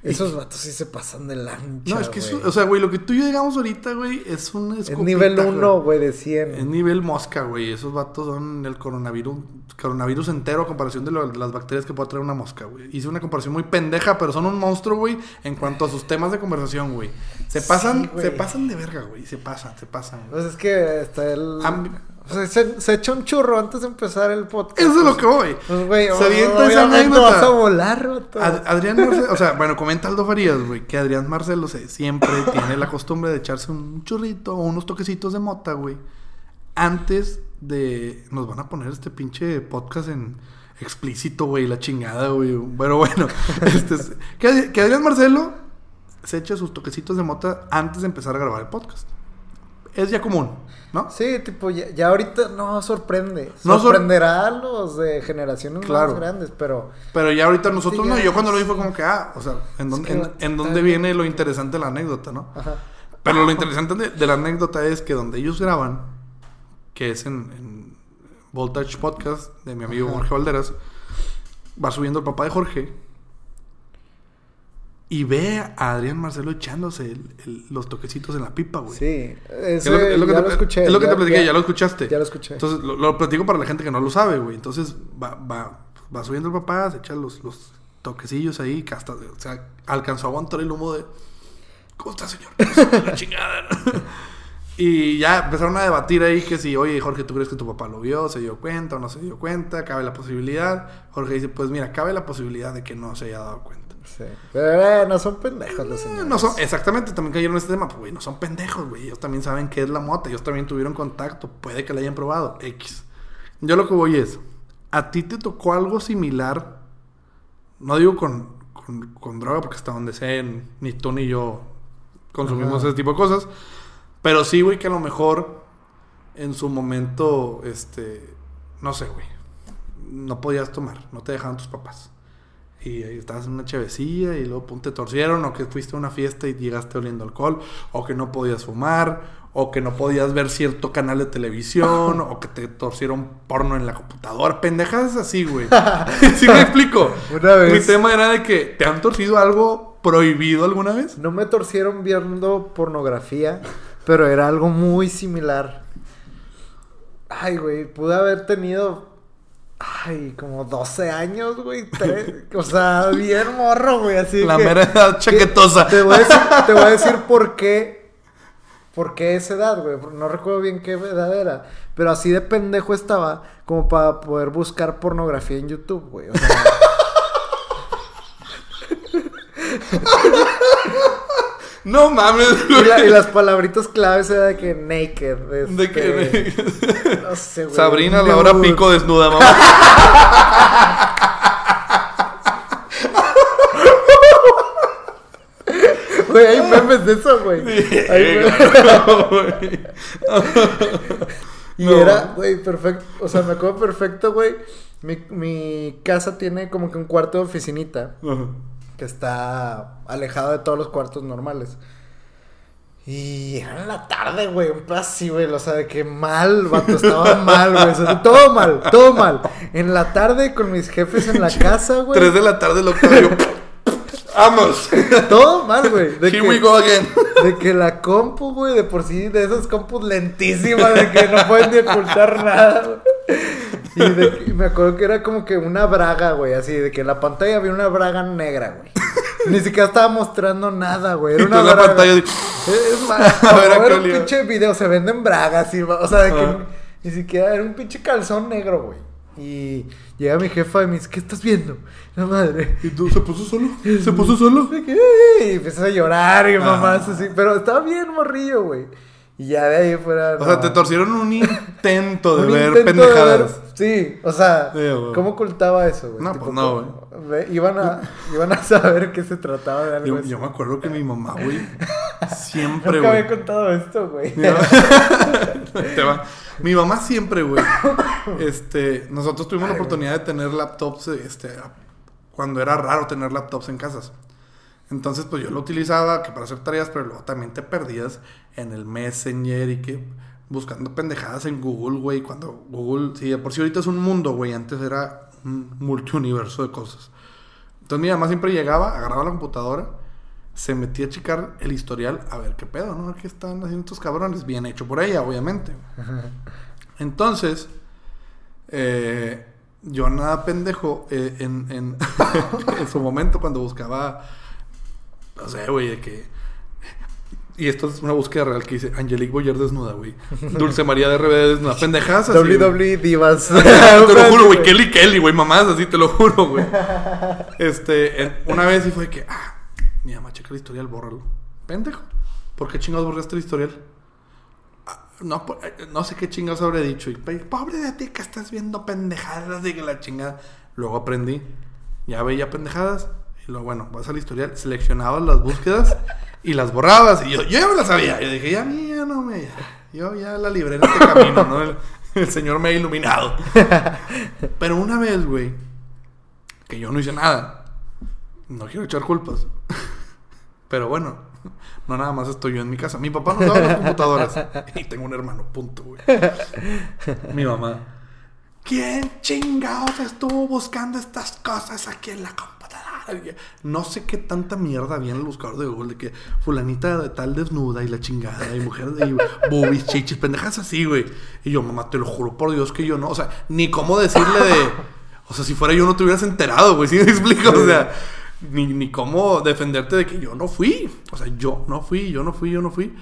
Esos vatos sí se pasan de lancha, No, es que, güey. o sea, güey, lo que tú y yo llegamos ahorita, güey, es un Es nivel güey. 1, güey, de 100. Es nivel mosca, güey. Esos vatos son el coronavirus, coronavirus entero a comparación de, lo- de las bacterias que puede traer una mosca, güey. Hice una comparación muy pendeja, pero son un monstruo, güey, en cuanto a sus temas de conversación, güey. Se pasan, Sí, se pasan de verga, güey. Se pasan, se pasan. Pues es que está el... se, se echa un churro antes de empezar el podcast. Eso es lo pues, que voy. Pues, güey, Se avienta esa obviamente anécdota. vas a volar. Ad- Adrián Marcelo, o sea, bueno, comenta Aldo Farías, güey, que Adrián Marcelo se- siempre tiene la costumbre de echarse un churrito o unos toquecitos de mota, güey. Antes de. Nos van a poner este pinche podcast en explícito, güey, la chingada, güey. Pero bueno, este es- que, que Adrián Marcelo se echa sus toquecitos de mota antes de empezar a grabar el podcast. Es ya común, ¿no? Sí, tipo, ya, ya ahorita no sorprende. No sor- Sorprenderá a los de generaciones Claro. más grandes, pero... Pero ya ahorita nosotros Sí, no. Yo cuando lo vi fue como que, ah, o sea, ¿en dónde, en, dónde viene lo interesante de la anécdota, no? Ajá. Pero lo interesante de, de la anécdota es que donde ellos graban, que es en, en Voltage Podcast de mi amigo Ajá. Jorge Valderas, va subiendo el papá de Jorge y ve a Adrián Marcelo echándose el- el- los toquecitos en la pipa, güey. Sí, Es lo que, es lo que ya te, lo escuché. es lo que ya- te platiqué, ya, ya- lo escuchaste. Ya lo escuché. Entonces lo, lo platico para la gente que no lo sabe, güey. Entonces va, va, va subiendo el papá, se echa los, los toquecillos ahí, que hasta, o sea, alcanzó a aguantar el humo de. ¿Cómo está, señor? La chingada, ¿no? Y ya empezaron a debatir ahí que si, oye, Jorge, ¿tú crees que tu papá lo vio? ¿Se dio cuenta o no se dio cuenta? ¿Cabe la posibilidad? Jorge dice, pues mira, cabe la posibilidad de que no se haya dado cuenta. Sí. Pero eh, no son pendejos los Eh, señores. No son, exactamente, también cayeron en este tema. Pues, güey, no son pendejos, güey. Ellos también saben qué es la mota. Ellos también tuvieron contacto. Puede que la hayan probado. X. Yo lo que voy es, ¿a ti te tocó algo similar? No digo con, con, con droga, porque hasta donde sé, ni tú ni yo consumimos Ajá. ese tipo de cosas. Pero sí, güey, que a lo mejor en su momento, este, no sé, güey, no podías tomar, no te dejaban tus papás. Y estabas en una chevecilla y luego pum, te torcieron, o que fuiste a una fiesta y llegaste oliendo alcohol, o que no podías fumar, o que no podías ver cierto canal de televisión, o que te torcieron porno en la computadora, pendejadas así, güey. ¿Sí me explico? Una vez- Mi tema era de que te han torcido algo prohibido alguna vez. No me torcieron viendo pornografía, pero era algo muy similar. Ay, güey, pude haber tenido. Ay, como 12 años, güey. O sea, bien morro, güey. Así La que- mera edad que- chaquetosa. Te voy, a decir, te voy a decir por qué. ¿Por qué esa edad, güey? No recuerdo bien qué edad era. Pero así de pendejo estaba como para poder buscar pornografía en YouTube, güey. O sea, No mames, y, la- y las palabritas claves era de que naked. ¿De este, qué? No sé, güey. Sabrina Laura nude. Pico desnuda, mamá. Güey, hay memes de eso, güey. Hay memes. No, güey. Y No. era, güey, perfecto. O sea, me acuerdo perfecto, güey. Mi, mi casa tiene como que un cuarto de oficinita Ajá. Que está alejado de todos los cuartos normales. Y era en la tarde, güey, un así, güey. O sea, de que mal, vato, estaba mal, güey. O sea, todo mal, todo mal. En la tarde con mis jefes en la casa, güey. Tres de la tarde, lo que yo. ¡Vamos! Todo mal, güey. De Here que- we go again. De que la compu, güey, de por sí, de esas compus lentísimas, de que no pueden ni ocultar nada. Y de que- me acuerdo que era como que una braga, güey, así, de que en la pantalla había una braga negra, güey. Ni siquiera estaba mostrando nada, güey. Era Y una en la braga. pantalla de- Es más, A ver, ¿a qué era un pinche video, se venden bragas y, o sea, de que Ah. ni siquiera era un pinche calzón negro, güey. Y llega mi jefa y me dice, ¿qué estás viendo? La madre. ¿Y tú se puso solo? ¿Se puso solo? Y empiezas a llorar y Ah. mamás así. Pero estaba bien morrillo, güey. Y ya de ahí fuera. O sea, te torcieron un intento de Un ver intento de pendejadas. ver- Sí, o sea, Sí, güey. ¿cómo ocultaba eso, güey? No, Tipo, pues no, ¿cómo- ve- Iban a, iban a saber que se trataba de algo Yo, así. yo me acuerdo que mi mamá, güey, siempre, Nunca güey. había contado esto, güey. Mi mamá- Te va. Mi mamá siempre, güey. Este, nosotros tuvimos la oportunidad de tener laptops, este, cuando era raro tener laptops en casas. Entonces, pues yo lo utilizaba que para hacer tareas, pero luego también te perdías en el Messenger y que buscando pendejadas en Google, güey. Cuando Google, sí, de por sí ahorita es un mundo, güey. Antes era un multiuniverso de cosas. Entonces mi mamá siempre llegaba, agarraba la computadora, se metía a checar el historial a ver qué pedo, ¿no? Qué están haciendo estos cabrones. Bien hecho por ella, obviamente. Entonces, eh, yo nada pendejo eh, en, en, en su momento cuando buscaba, no sé, güey, de que... Y esto es una búsqueda real que dice Angelique Boyer desnuda, güey. Dulce María de RBD desnuda. Pendejadas así. WWE Divas. te lo juro, güey. Kelly Kelly, güey. Mamás así, te lo juro, güey. Este, una vez sí fue que, ah, mi mamá, checa el historial, bórralo. Pendejo. ¿Por qué chingados borraste el historial? "Ah, No, eh, no sé qué chingados habré dicho. Y, pobre de ti que estás viendo pendejadas de que la chingada. Luego aprendí. Ya veía pendejadas. Bueno, vas al historial, seleccionabas las búsquedas y las borrabas. Y yo, yo ya me las sabía. Yo dije, ya mía, no me. Yo ya la libré en este camino, ¿no? El, Señor me ha iluminado. Pero una vez, güey, que yo no hice nada. No quiero echar culpas. Pero bueno, no nada más estoy yo en mi casa. Mi papá no usaba las computadoras. Y tengo un hermano, punto, güey. Mi mamá. ¿Quién chingados estuvo buscando estas cosas aquí en la computadora? No sé qué tanta mierda había en el buscador de Google de que fulanita de tal desnuda y la chingada y mujer de boobies, chichis, pendejas así, güey. Y yo, mamá, te lo juro por Dios que yo no. O sea, ni cómo decirle de. O sea, si fuera yo no te hubieras enterado, güey. ¿Sí me explico? O sea, ni, ni cómo defenderte de que yo no fui. O sea, yo no fui, yo no fui, yo no fui.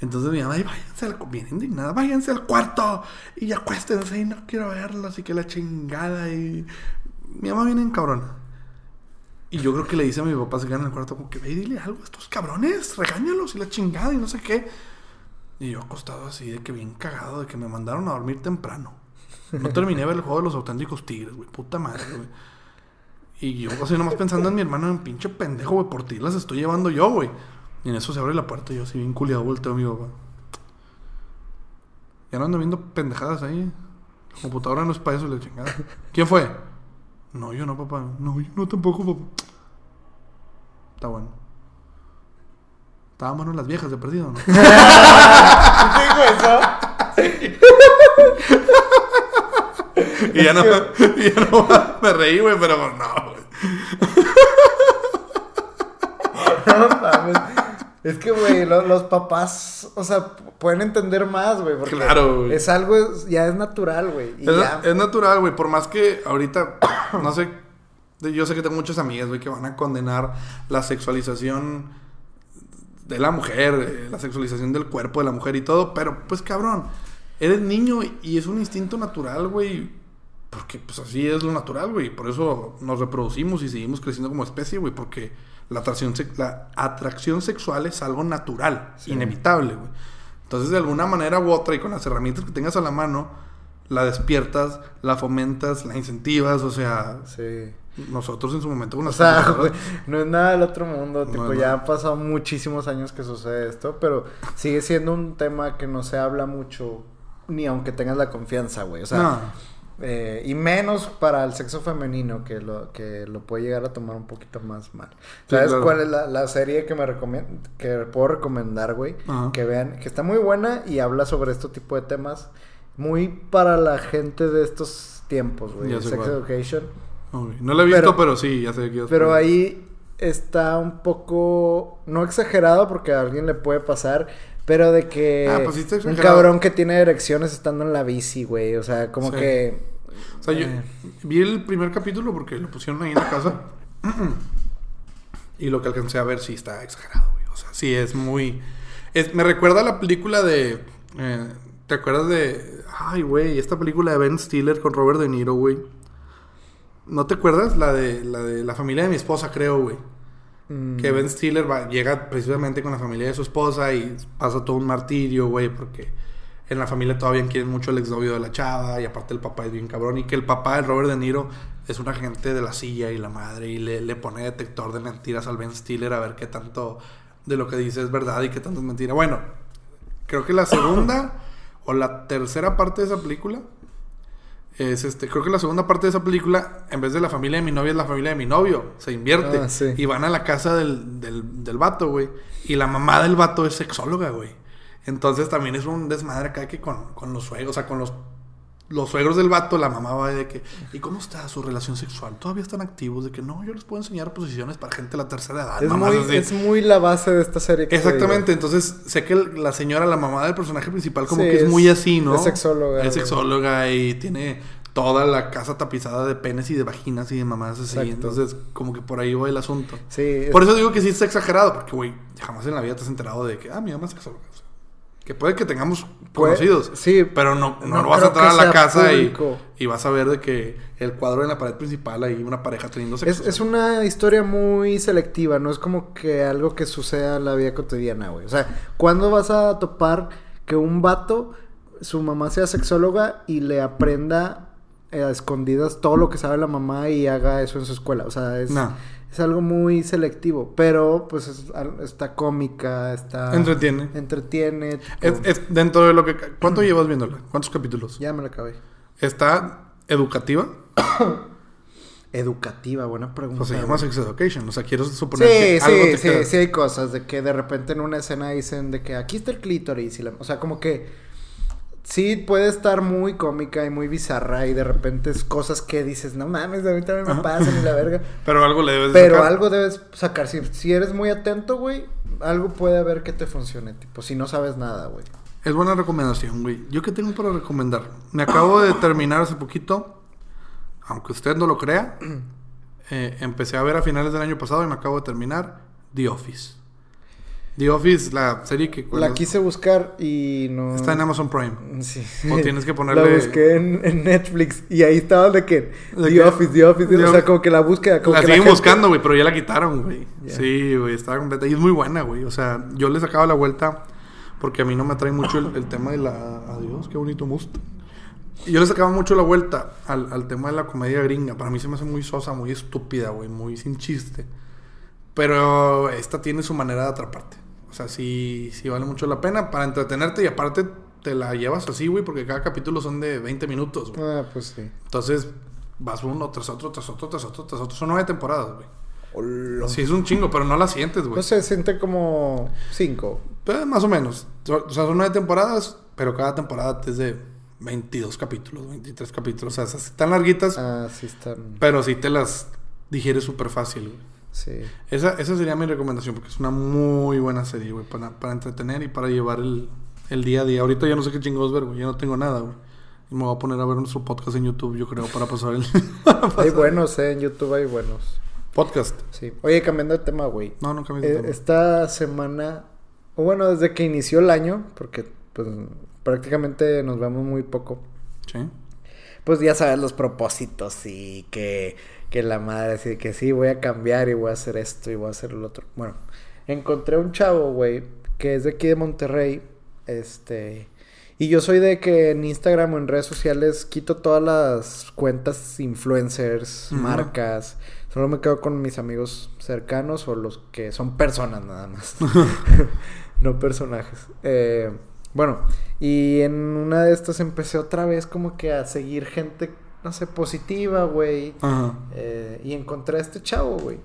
Entonces mi mamá, "Ay, váyanse al, bien indignada, váyanse al cuarto y acuéstense y no quiero verlos y que la chingada y... Mi mamá viene en cabrón. Y yo creo que le dice a mi papá, se queda en el cuarto, como que ve y dile algo a estos cabrones, regáñalos y la chingada y no sé qué. Y yo acostado así, de que bien cagado, de que me mandaron a dormir temprano. No terminé ver el juego de los auténticos tigres, güey, puta madre, güey. Y yo así nomás pensando en mi hermano, en pinche pendejo, güey, por ti las estoy llevando yo, güey. Y en eso se abre la puerta y yo así bien culiado volteo a mi papá. Ya no ando viendo pendejadas ahí. La computadora no es para eso, la chingada. ¿Quién fue? No, yo no, papá. No, yo no tampoco, papá. Está bueno. Estaban buenas las viejas de perdido, ¿no? dijo eso? y ya no, y ya no me reí, güey, pero no, güey. No mames. Es que, güey, lo- los papás, o sea, pueden entender más, güey. porque Claro, güey. Es algo, ya es natural, güey. Es, ya. es natural, güey. Por más que ahorita, no sé, yo sé que tengo muchas amigas, güey, que van a condenar la sexualización de la mujer, eh, la sexualización del cuerpo de la mujer y todo, pero pues cabrón, eres niño y es un instinto natural, güey. Porque pues así es lo natural, güey. Por eso nos reproducimos y seguimos creciendo como especie, güey. Porque la atracción, la atracción sexual es algo natural, Sí. inevitable, güey. Entonces, de alguna manera u otra, y con las herramientas que tengas a la mano, la despiertas, la fomentas, la incentivas, o sea, Sí. nosotros en su momento con O sea, güey, no es nada del otro mundo. No, tipo, ya han pasado muchísimos años que sucede esto, pero sigue siendo un tema que no se habla mucho, ni aunque tengas la confianza, güey. O sea, No. Eh, y menos para el sexo femenino, que lo, que lo puede llegar a tomar un poquito más mal. Sí, ¿Sabes claro. cuál es la, la serie que me que puedo recomendar, güey? Ajá. Que vean, que está muy buena y habla sobre este tipo de temas. Muy para la gente de estos tiempos, güey. Sex cuál. Education. No lo he visto, Pero- pero, sí, ya sé que Pero ahí está un poco, no exagerado porque a alguien le puede pasar, pero de que Ah, pues sí un cabrón que tiene erecciones estando en la bici, güey, o sea, como Sí. que... O sea, yo eh, vi el primer capítulo porque lo pusieron ahí en la casa. Y lo que alcancé a ver sí está exagerado, güey. O sea, sí es muy... Es, me recuerda a la película de... eh, ¿Te acuerdas de... Ay, güey, esta película de Ben Stiller con Robert De Niro, güey? ¿No te acuerdas? La de la, de la familia de mi esposa, creo, güey. Mm, Que Ben Stiller va- llega precisamente con la familia de su esposa y pasa todo un martirio, güey, porque en la familia todavía quieren mucho el exnovio de la chava y aparte el papá es bien cabrón y que el papá de Robert De Niro es un agente de la silla y la madre y le, le pone detector de mentiras al Ben Stiller a ver qué tanto de lo que dice es verdad y qué tanto es mentira. Bueno, creo que la segunda o la tercera parte de esa película es este, creo que la segunda parte de esa película, en vez de la familia de mi novia, es la familia de mi novio. Se invierte. Ah, sí. Y van a la casa del, del, del vato, güey. Y la mamá del vato es sexóloga, güey. Entonces también es un desmadre acá que con, con los suegros, o sea, con los, los suegros del vato, la mamá va de que, ¿y cómo está su relación sexual? ¿Todavía están activos? De que no, yo les puedo enseñar posiciones para gente de la tercera edad. Es mamás muy, así. es muy la base de esta serie. que te Exactamente, entonces sé que la señora, la mamá del personaje principal, como Sí, que es, es- muy así, ¿no? es sexóloga, Es sexóloga y tiene toda la casa tapizada de penes y de vaginas y de mamás así. Exacto. Entonces, como que por ahí va el asunto. Sí, es- Por eso digo que sí está exagerado, porque, güey, jamás en la vida te has enterado de que, ah, mi mamá es sexóloga. Que puede que tengamos conocidos, sí, pero no, no, no lo vas a entrar a la casa y, y vas a ver de que el cuadro en la pared principal hay una pareja teniendo sexo. Es, es una historia muy selectiva, no es como que algo que suceda en la vida cotidiana, güey. O sea, ¿cuándo vas a topar que un vato, su mamá sea sexóloga y le aprenda eh, a escondidas todo lo que sabe la mamá y haga eso en su escuela? O sea, es, No. Es algo muy selectivo, pero pues es está cómica, está... Entretiene. Entretiene. Es, todo. es dentro de lo que... ¿Cuánto llevas viéndola? ¿Cuántos capítulos? Ya me la acabé. Está educativa. Educativa, buena pregunta. Pues se llama. Sex Education. O sea, quiero suponer Sí, que algo sí, te sí, queda. sí hay cosas de que de repente en una escena dicen de que aquí está el clítoris y la- o sea, como que sí puede estar muy cómica y muy bizarra y de repente es cosas que dices, no mames, a mí también me pasan y la verga. Pero algo le debes de Pero sacar. algo debes sacar. Si, si eres muy atento, güey, algo puede haber que te funcione, tipo, si no sabes nada, güey. Es buena recomendación, güey. ¿Yo qué tengo para recomendar? Me acabo de terminar hace poquito, aunque usted no lo crea, eh, empecé a ver a finales del año pasado y me acabo de terminar The Office. The Office, la serie que... La quise buscar y no... Está en Amazon Prime. Sí. O tienes que ponerle- La busqué en, en Netflix y ahí estaba de que... ¿De The? Office, The Office, The o sea, como que la búsqueda... Como la que siguen gente- buscando, güey, pero ya la quitaron, güey. Sí, güey, estaba completa. Y es muy buena, güey. O sea, yo le sacaba la vuelta porque a mí no me atrae mucho el, el tema de la... Adiós, qué bonito Mustang. Y yo le sacaba mucho la vuelta al, al tema de la comedia gringa. Para mí se me hace muy sosa, muy estúpida, güey, muy sin chiste. Pero esta tiene su manera de atraparte. O sea, sí, sí vale mucho la pena para entretenerte y aparte te la llevas así, güey, porque cada capítulo son de 20 minutos, güey. Ah, pues sí. Entonces vas uno tras otro, tras otro, tras otro, tras otro. Son nueve temporadas, güey. Hola. Sí, es un chingo, pero no la sientes, güey. No sé, siente como cinco. Pues, más o menos. O sea, son nueve temporadas, pero cada temporada es de 22 capítulos, 23 capítulos. O sea, esas están larguitas, Ah, sí están. pero sí te las digieres súper fácil, güey. Sí. Esa, esa sería mi recomendación, porque es una muy buena serie, güey, para, para entretener y para llevar el, el día a día. Ahorita ya no sé qué chingados ver, güey, ya no tengo nada, güey. Y me voy a poner a ver nuestro podcast en YouTube, yo creo, para pasar el... para Hay buenos, eh. En YouTube hay buenos. Podcast. Sí. Oye, cambiando de tema, güey. No, no cambies de Eh, tema. esta semana, o bueno, desde que inició el año, porque pues prácticamente nos vemos muy poco. Sí. Pues ya sabes los propósitos y que, que la madre así que sí, voy a cambiar y voy a hacer esto y voy a hacer lo otro. Bueno, encontré un chavo, güey, que es de aquí de Monterrey, este... Y yo soy de que en Instagram o en redes sociales quito todas las cuentas influencers, marcas. Solo me quedo con mis amigos cercanos o los que son personas nada más. no personajes. Eh, bueno, y en una de estas empecé otra vez como que a seguir gente, no sé, positiva, güey. Ajá. Eh, y encontré a este chavo, güey.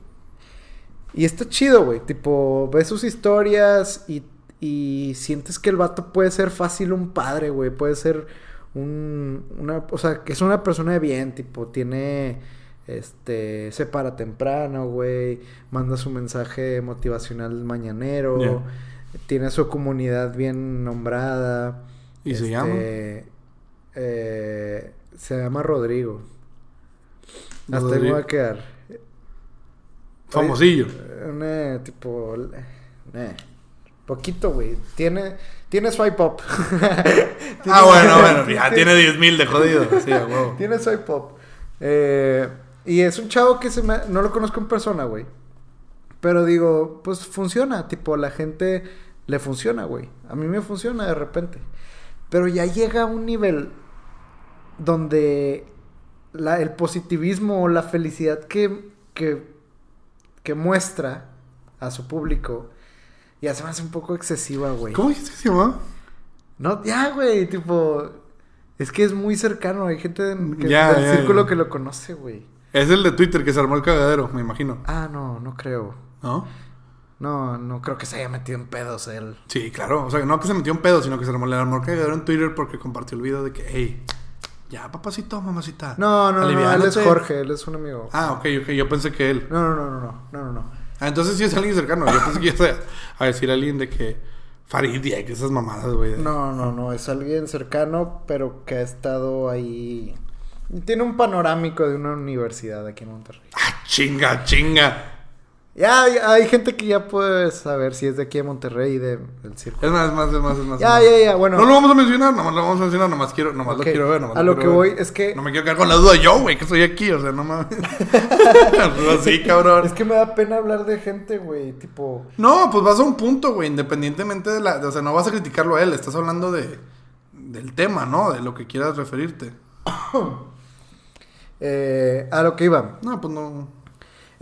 Y está chido, güey. Tipo, ves sus historias y, y sientes que el vato puede ser fácil un padre, güey. Puede ser un... Una, o sea, que es una persona de bien, tipo, tiene... Este, se para temprano, güey. Manda su mensaje motivacional mañanero. Tiene su comunidad bien nombrada. ¿Y se llama? Este, eh, se llama Rodrigo. Hasta ahí me voy a quedar. Famosillo. Un, eh, tipo. eh, poquito, güey. Tiene, tiene swipe up. ah, bueno, bueno. Ya tiene 10 mil de jodido. Sí, huevo. Tiene swipe up. Eh, y es un chavo que se me... No lo conozco en persona, güey. Pero digo, pues funciona. Tipo, a la gente le funciona, güey. A mí me funciona de repente. Pero ya llega a un nivel donde la, el positivismo o la felicidad que, que, que muestra a su público ya se me hace un poco excesiva, güey. ¿Cómo dijiste que se llamaba? No, ya, güey, tipo... Es que es muy cercano, hay gente en, que, Ya, del ya, círculo ya. que lo conoce, güey. Es el de Twitter que se armó el cagadero, me imagino. Ah, no, no creo. ¿No? No, no creo que se haya metido en pedos él. Sí, claro. O sea, no que se metió en pedo, sino que se armó el armó el cagadero en Twitter porque compartió el video de que, hey, ya, papacito, mamacita. No, no, no, él es aliviánate". Jorge, él es un amigo. Ah, ok, ok. Yo pensé que él. No, no, no, no, no, no. Ah, entonces sí es alguien cercano. Yo pensé que sea a decir a alguien de que Farid y esas mamadas, güey. No, no, no, es alguien cercano, pero que ha estado ahí. Tiene un panorámico de una universidad aquí en Monterrey. Ah, chinga, chinga. Ya, hay gente que ya puede saber si es de aquí de Monterrey y de, del círculo. Es más, es más, es más, es más. Ya, ya, ya, bueno. No lo vamos a mencionar, nomás lo vamos a mencionar, nomás quiero, nomás Ok, lo quiero ver, nomás A lo que ver. voy es que. No me quiero quedar con la duda yo, güey, que estoy aquí, o sea, no mames. Así, cabrón. Es que me da pena hablar de gente, güey, tipo. No, pues vas a un punto, güey, independientemente de la... O sea, no vas a criticarlo a él, estás hablando de... Del tema, ¿no? De lo que quieras referirte. eh, a lo que iba. No, pues no...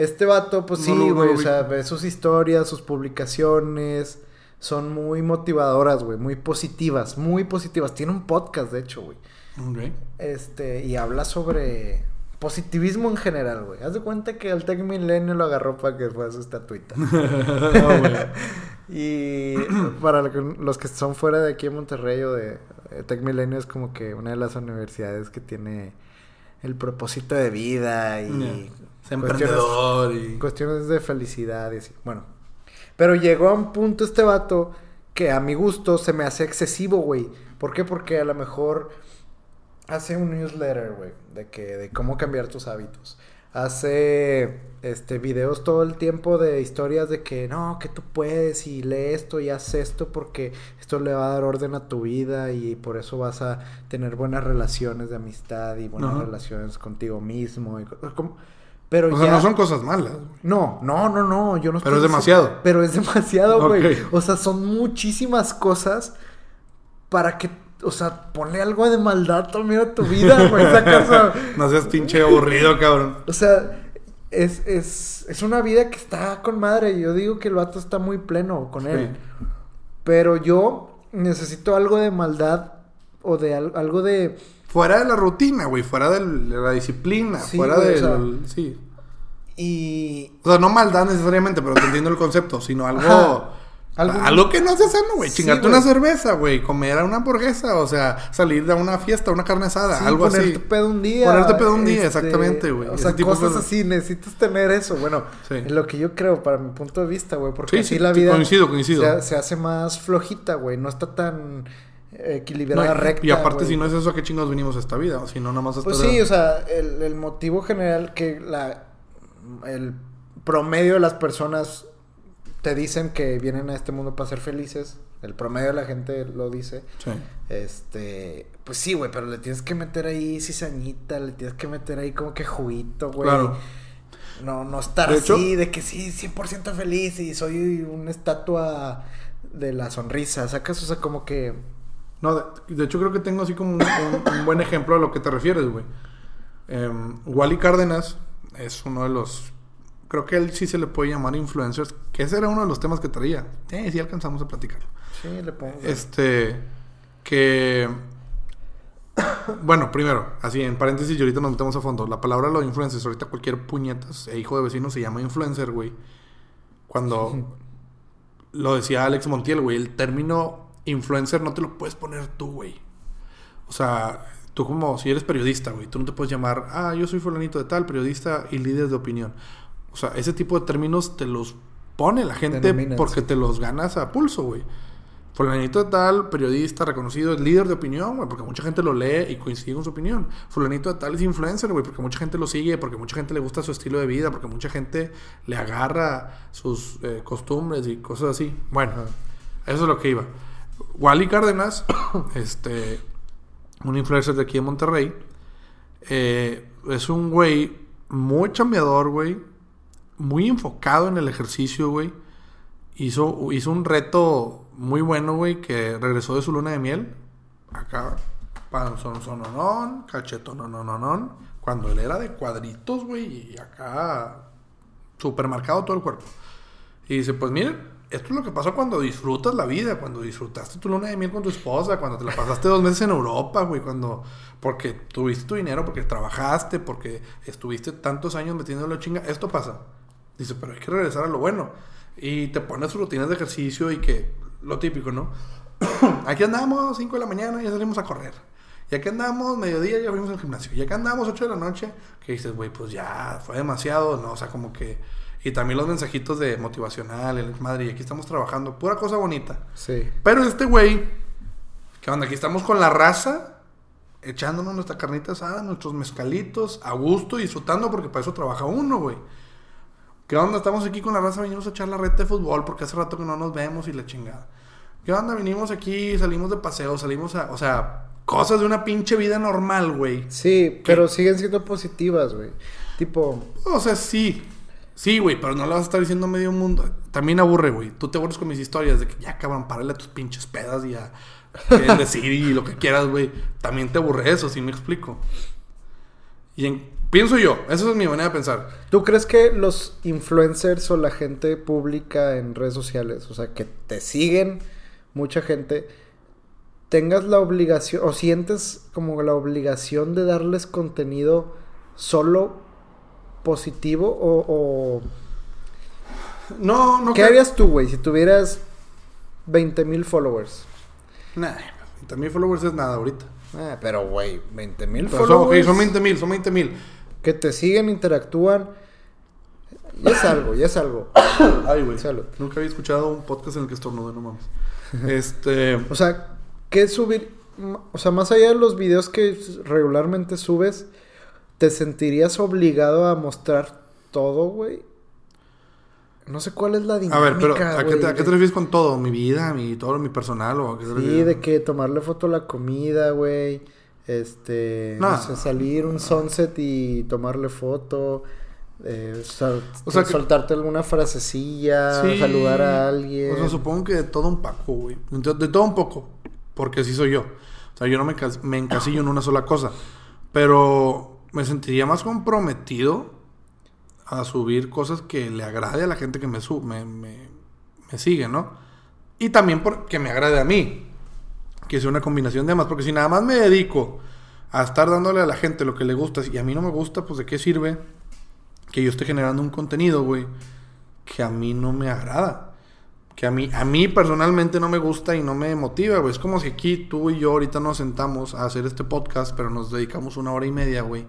Este vato, pues No sí, no güey, lo o sea, ve sus historias, sus publicaciones, son muy motivadoras, güey, muy positivas, muy positivas. Tiene un podcast, de hecho, güey. Ok. Este, y habla sobre positivismo en general, güey. Haz de cuenta que el Tech Milenio lo agarró para que fuera su estatuita. No, güey. y para los que son fuera de aquí en Monterrey o de eh, Tech Milenio es como que una de las universidades que tiene el propósito de vida y Es cuestiones- emprendedor y... cuestiones de felicidad y así. Bueno, pero llegó a un punto este vato que a mi gusto se me hace excesivo, güey. ¿Por qué? Porque a lo mejor hace un newsletter, güey, de que de cómo cambiar tus hábitos. Hace este videos todo el tiempo de historias de que no, que tú puedes y lee esto y haz esto porque esto le va a dar orden a tu vida y por eso vas a tener buenas relaciones de amistad y buenas relaciones contigo mismo y co- como- pero O sea, no son cosas malas. güey. no, no, no, no, yo no Pero es demasiado. Pero es demasiado, güey. O sea, son muchísimas cosas para que, o sea, ponle algo de maldad también a tu vida, güey. Sacas a- No seas pinche aburrido, cabrón. O sea, es, es, es una vida que está con madre. Yo digo que el vato está muy pleno con él. Sí. Pero yo necesito algo de maldad o de al- algo de... Fuera de la rutina, güey. Fuera del- de la disciplina. Sí, fuera güey, o del... sea- sí. Y... O sea, no maldad necesariamente, pero te entiendo el concepto. Sino algo... Ajá. Algo, Algo- que no hace sano, güey. Sí, Chingarte güey. una cerveza, güey. Comer a una hamburguesa. O sea, salir de una fiesta, una carne asada. Sí, algo ponerte así. pedo un día. Ponerte pedo un día, exactamente, güey. O sea, tipo cosas cosas. así, necesitas tener eso. Bueno, Sí. es lo que yo creo para mi punto de vista, güey. Porque Sí, así sí, la vida coincido, coincido. Se, se hace más flojita, güey. No está tan equilibrada, No, recta. y aparte, güey. si no es eso, ¿a qué chingados venimos a esta vida? Si no, nada más a Pues sí, o sea, el, el motivo general que la el promedio de las personas te dicen que vienen a este mundo para ser felices. El promedio de la gente lo dice. Sí. Este, pues sí, güey, pero le tienes que meter ahí cizañita, le tienes que meter ahí como que juguito, güey. Claro. No, no estar De hecho- así de que sí, 100% feliz y soy una estatua de la sonrisa, sacas, o sea, como que... No, de, de hecho creo que tengo así como un, un- un buen ejemplo a lo que te refieres, güey. Em, Wally Cárdenas es uno de los... Creo que él sí se le puede llamar influencers, que ese era uno de los temas que traía. Eh, sí alcanzamos a platicarlo. Sí, le pongo... Este, que... Bueno, primero, así en paréntesis y ahorita nos metemos a fondo. La palabra los influencers, ahorita cualquier puñetas e hijo de vecino se llama influencer, güey. Cuando lo decía Alex Montiel, güey, el término influencer no te lo puedes poner tú, güey. O sea, tú como si eres periodista, güey, tú no te puedes llamar, ah, yo soy fulanito de tal, periodista y líder de opinión. O sea, ese tipo de términos te los pone la gente Denominan, porque sí. te los ganas a pulso, güey. Fulanito de tal, periodista reconocido, es líder de opinión, güey, porque mucha gente lo lee y coincide con su opinión. Fulanito de tal es influencer, güey, porque mucha gente lo sigue, porque mucha gente le gusta su estilo de vida, porque mucha gente le agarra sus eh, costumbres y cosas así. Bueno, eso es lo que iba. Wally Cárdenas, este, un influencer de aquí de Monterrey, eh, es un güey muy chambeador, güey, muy enfocado en el ejercicio, güey. Hizo, hizo un reto muy bueno, güey, que regresó de su luna de miel. Acá, panzón sononón, cachetón no, Cuando él era de cuadritos, güey, y acá, supermercado todo el cuerpo. Y dice, pues miren, esto es lo que pasa cuando disfrutas la vida, cuando disfrutaste tu luna de miel con tu esposa, cuando te la pasaste dos meses en Europa, güey, cuando... Porque tuviste tu dinero, porque trabajaste, porque estuviste tantos años metiéndole chinga. Esto pasa. Dice, pero hay que regresar a lo bueno. Y te pones rutinas de ejercicio y que lo típico, ¿no? aquí andamos 5 de la mañana y ya salimos a correr. Y aquí andamos mediodía ya fuimos al gimnasio. Y acá andamos 8 de la noche, que dices, güey, pues ya fue demasiado, ¿no? O sea, como que... Y también los mensajitos de motivacional, el madre, y aquí estamos trabajando, pura cosa bonita. Sí. Pero este güey, que onda, aquí estamos con la raza, echándonos nuestra carnita asada, nuestros mezcalitos, a gusto y disfrutando, porque para eso trabaja uno, güey. ¿Qué onda? Estamos aquí con la raza, venimos a echar la red de fútbol porque hace rato que no nos vemos y la chingada. ¿Qué onda? Venimos aquí, salimos de paseo, salimos a... O sea, cosas de una pinche vida normal, güey. Sí, pero siguen siendo positivas, güey. Tipo... O sea, sí. Sí, güey, pero no le vas a estar diciendo a medio mundo. También aburre, güey. Tú te aburres con mis historias de que ya, cabrón, párale a tus pinches pedas y a... decir y lo que quieras, güey. También te aburre eso, si me explico. Y en Pienso yo, esa es mi manera de pensar. ¿Tú crees que los influencers o la gente pública en redes sociales, o sea, que te siguen mucha gente, tengas la obligación o sientes como la obligación de darles contenido solo positivo o... No, no. ¿Qué harías tú, güey, si tuvieras 20 mil followers? Nah, 20 mil followers es nada ahorita. Ah, pero, güey, 20 mil followers. Son, son 20 mil, son 20 mil que te siguen, interactúan. Ya es algo, ya es algo. Ay, güey. Nunca había escuchado un podcast en el que estornude, no mames. Este. O sea, ¿qué subir? O sea, más allá de los videos que regularmente subes, ¿te sentirías obligado a mostrar todo, güey? No sé cuál es la dinámica. A ver, pero ¿a qué, te, ¿a qué, te, refieres con todo? ¿Mi vida? ¿Mi todo? ¿Mi personal? ¿o sí, de que tomarle foto a la comida, güey. Este, no. sé, salir un sunset y tomarle foto. Eh, o sea, soltarte alguna frasecilla, saludar a alguien. O sea, supongo que de todo un poco, güey. De, todo un poco. Porque así soy yo. O sea, yo no me, me encasillo en una sola cosa. Pero me sentiría más comprometido a subir cosas que le agrade a la gente que me, me, me, me sigue, ¿no? Y también porque me agrade a mí que sea una combinación de ambas. Porque si nada más me dedico a estar dándole a la gente lo que le gusta y a mí no me gusta, pues de qué sirve que yo esté generando un contenido, güey, que a mí no me agrada. Que a mí, a mí personalmente no me gusta y no me motiva, güey. Es como si aquí tú y yo ahorita nos sentamos a hacer este podcast, pero nos dedicamos una hora y media, güey,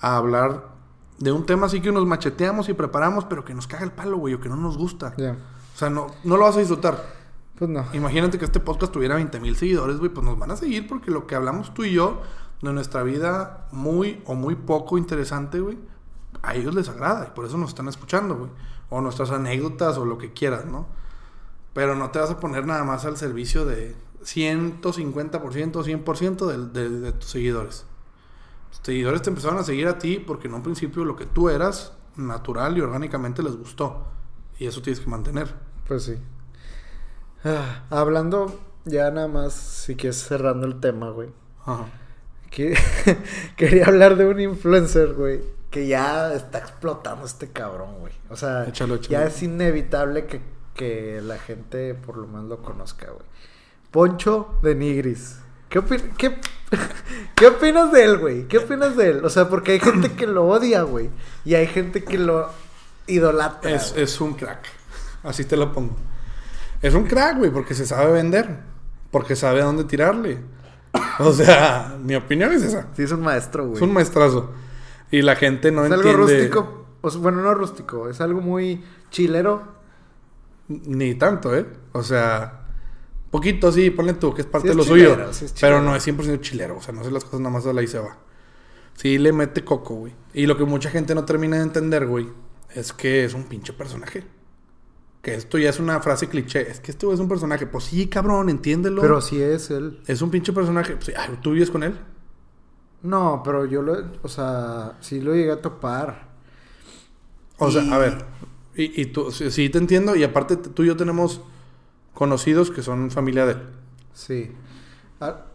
a hablar de un tema así que nos macheteamos y preparamos, pero que nos caga el palo, güey, o que no nos gusta. O sea, no, no lo vas a disfrutar. Pues no. Imagínate que este podcast tuviera 20 mil seguidores, güey, pues nos van a seguir porque lo que hablamos tú y yo de nuestra vida muy o muy poco interesante, güey, a ellos les agrada y por eso nos están escuchando, güey. O nuestras anécdotas o lo que quieras, ¿no? Pero no te vas a poner nada más al servicio de 150%, 100% de, de, de tus seguidores. Tus seguidores te empezaron a seguir a ti porque en un principio lo que tú eras, natural y orgánicamente les gustó. Y eso tienes que mantener. Pues sí. Ah, hablando ya nada más, si quieres cerrando el tema, güey. Ajá. Que, quería hablar de un influencer, güey, que ya está explotando este cabrón, güey. O sea, ya es inevitable que, que, la gente por lo menos lo conozca, güey. Poncho de Nigris. ¿Qué, qué, ¿Qué opinas de él, güey? ¿Qué opinas de él? O sea, porque hay gente que lo odia, güey. Y hay gente que lo idolatra. Es, es un crack. Así te lo pongo. Es un crack, güey, porque se sabe vender. Porque sabe a dónde tirarle. O sea, mi opinión es esa. Sí, es un maestro, güey. Es un maestrazo. Y la gente no entiende... Es algo rústico. bueno, no rústico. Es algo muy chilero. Ni tanto, ¿eh? O sea... Poquito, sí, ponle tú, que es parte Sí de lo suyo. sí pero no es 100% chilero. O sea, no hace las cosas nada más a la y se va. Sí, le mete coco, güey. Y lo que mucha gente no termina de entender, güey, es que es un pinche personaje. Que esto ya es una frase cliché. Es que esto es un personaje. Pues sí, cabrón, entiéndelo. Pero sí es él. Es un pinche personaje. Pues, ay, ¿Tú vives con él? No, pero yo lo, o sea, sí lo llegué a topar. O sea, Y- a ver. Y, y tú, sí, sí te entiendo. Y aparte, tú y yo tenemos conocidos que son familia de él. Sí. Ah,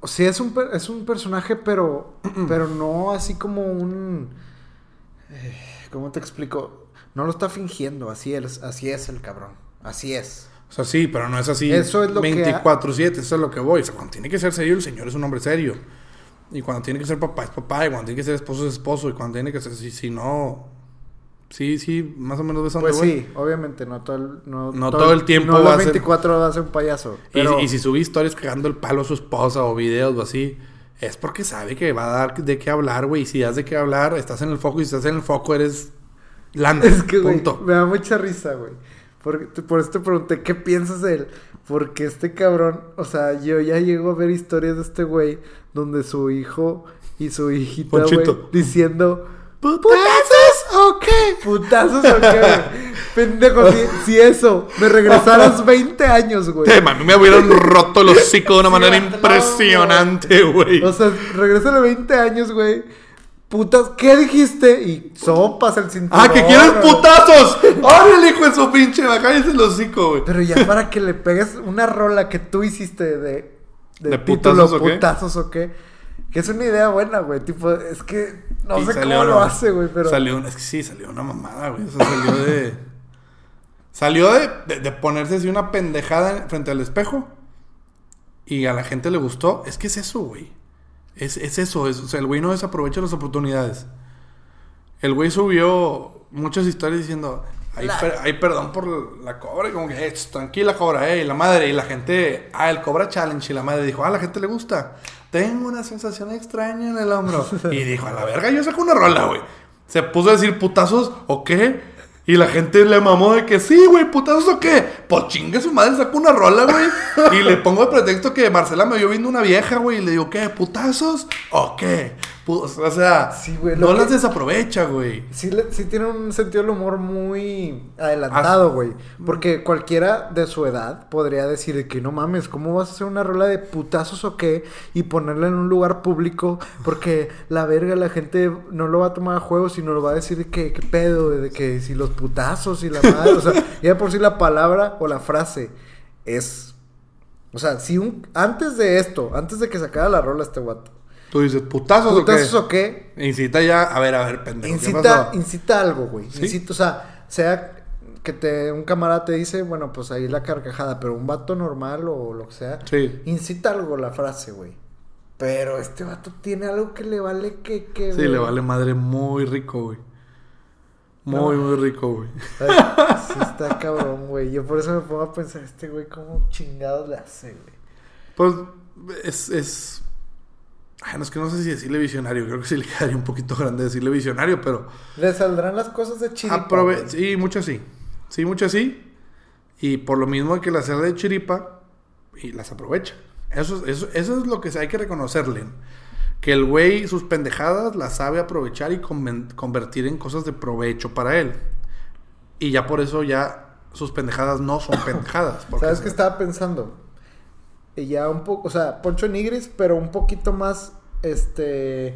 o sea, es un, es un personaje, pero, pero no así como un... eh, ¿Cómo te explico? No lo está fingiendo, así es, así es el cabrón. Así es. O sea, sí, pero no es así. Eso es lo que ha- 24-7, eso es lo que voy. O sea, cuando tiene que ser serio, el señor es un hombre serio. Y cuando tiene que ser papá, es papá. Y cuando tiene que ser esposo, es esposo. Y cuando tiene que ser. Si, si no. Sí, sí, más o menos ves a dónde Pues voy. sí, obviamente, no todo el, no, No todo el tiempo no las a ser- 24 va a ser un payaso. Y, Pero, y si sube historias cagando el palo a su esposa o videos o así, es porque sabe que va a dar de qué hablar, güey. Y si das de qué hablar, estás en el foco. Y si estás en el foco, eres. Landa. es que, güey, punto. me da mucha risa, güey. Por, por eso te pregunté, ¿qué piensas de él? Porque este cabrón, o sea, yo ya llego a ver historias de este güey donde su hijo y su hijita, güey, diciendo... ¿Putazos o qué? ¿Putazos o qué, güey? Pendejo, si, si eso, me regresaras 20 años, güey. Mami, me hubieran roto el hocico de una manera impresionante, güey. O sea, regrésale 20 años, güey. Putas, ¿qué dijiste? Y sopas el cinturón. ¡Ah, que quieres putazos! ¡Órale, hijo de su pinche! Bájale el hocico, güey. Pero ya para que le pegues una rola que tú hiciste de, de, ¿De título, putazos o qué? putazos o qué. Que es una idea buena, güey. Tipo, es que no sé cómo lo una- hace, güey, pero. Salió, es que sí, salió una mamada, güey. O sea, salió de. Salió de, de, de ponerse así una pendejada en- frente al espejo. Y a la gente le gustó. Es que es eso, güey. Es, es eso. Es, o sea, el güey no desaprovecha las oportunidades. El güey subió muchas historias diciendo. Ay, La- per- ay, perdón por la cobra. Y como que, "Eh, tranquila, cobra, eh. Y la madre. Y la gente. Ah, el cobra challenge. Y la madre dijo, ah, a la gente le gusta. Tengo una sensación extraña en el hombro. y dijo, a la verga, yo saco una rola, güey. Se puso a decir putazos o qué. Y la gente le mamó de que sí, güey, putazos o qué. Pues chingue su madre, saco una rola, güey. y le pongo de pretexto que Marcela me vio viendo una vieja, güey. Y le digo, ¿qué? ¿Putazos o qué? O sea, Sí, güey, lo no que- las desaprovecha, güey. Sí, sí tiene un sentido del humor muy adelantado, güey. Porque cualquiera de su edad podría decir de que no mames, ¿cómo vas a hacer una rola de putazos o qué? Y ponerla en un lugar público. Porque la verga, la gente no lo va a tomar a juego, sino lo va a decir de que, ¿qué pedo? De que si los putazos y la madre. o sea, ya por sí la palabra o la frase es. O sea, si un. Antes de esto, antes de que sacara la rola este guato. Tú dices, ¿putazos, ¿Putazos o o qué? qué? Incita ya, a ver, a ver, pendejo. ¿qué Incita, pasó? incita algo, güey. ¿Sí? Incita, o sea, sea que te, un camarada te dice, bueno, pues ahí la carcajada, pero un vato normal o lo que sea, Sí. incita algo la frase, güey. Pero este vato tiene algo que le vale que, que Sí, güey. le vale madre muy rico, güey. Muy, No. muy rico, güey. Ay, sí está cabrón, güey. Yo por eso me pongo a pensar, este güey, ¿cómo chingados le hace, güey? Pues es, es... Ay, no, es que no sé si decirle visionario. Creo que sí le quedaría un poquito grande decirle visionario, pero... Le saldrán las cosas de chiripa, aprove- sí, muchas sí. Sí, muchas sí. Y por lo mismo que las hace de chiripa y las aprovecha. Eso, es- eso, eso es lo que hay que reconocerle. Que el güey sus pendejadas las sabe aprovechar y convertir en cosas de provecho para él. Y ya por eso ya sus pendejadas no son pendejadas. ¿Sabes qué estaba pensando? Y ya un poco, o sea, Poncho Nigris, pero un poquito más, este,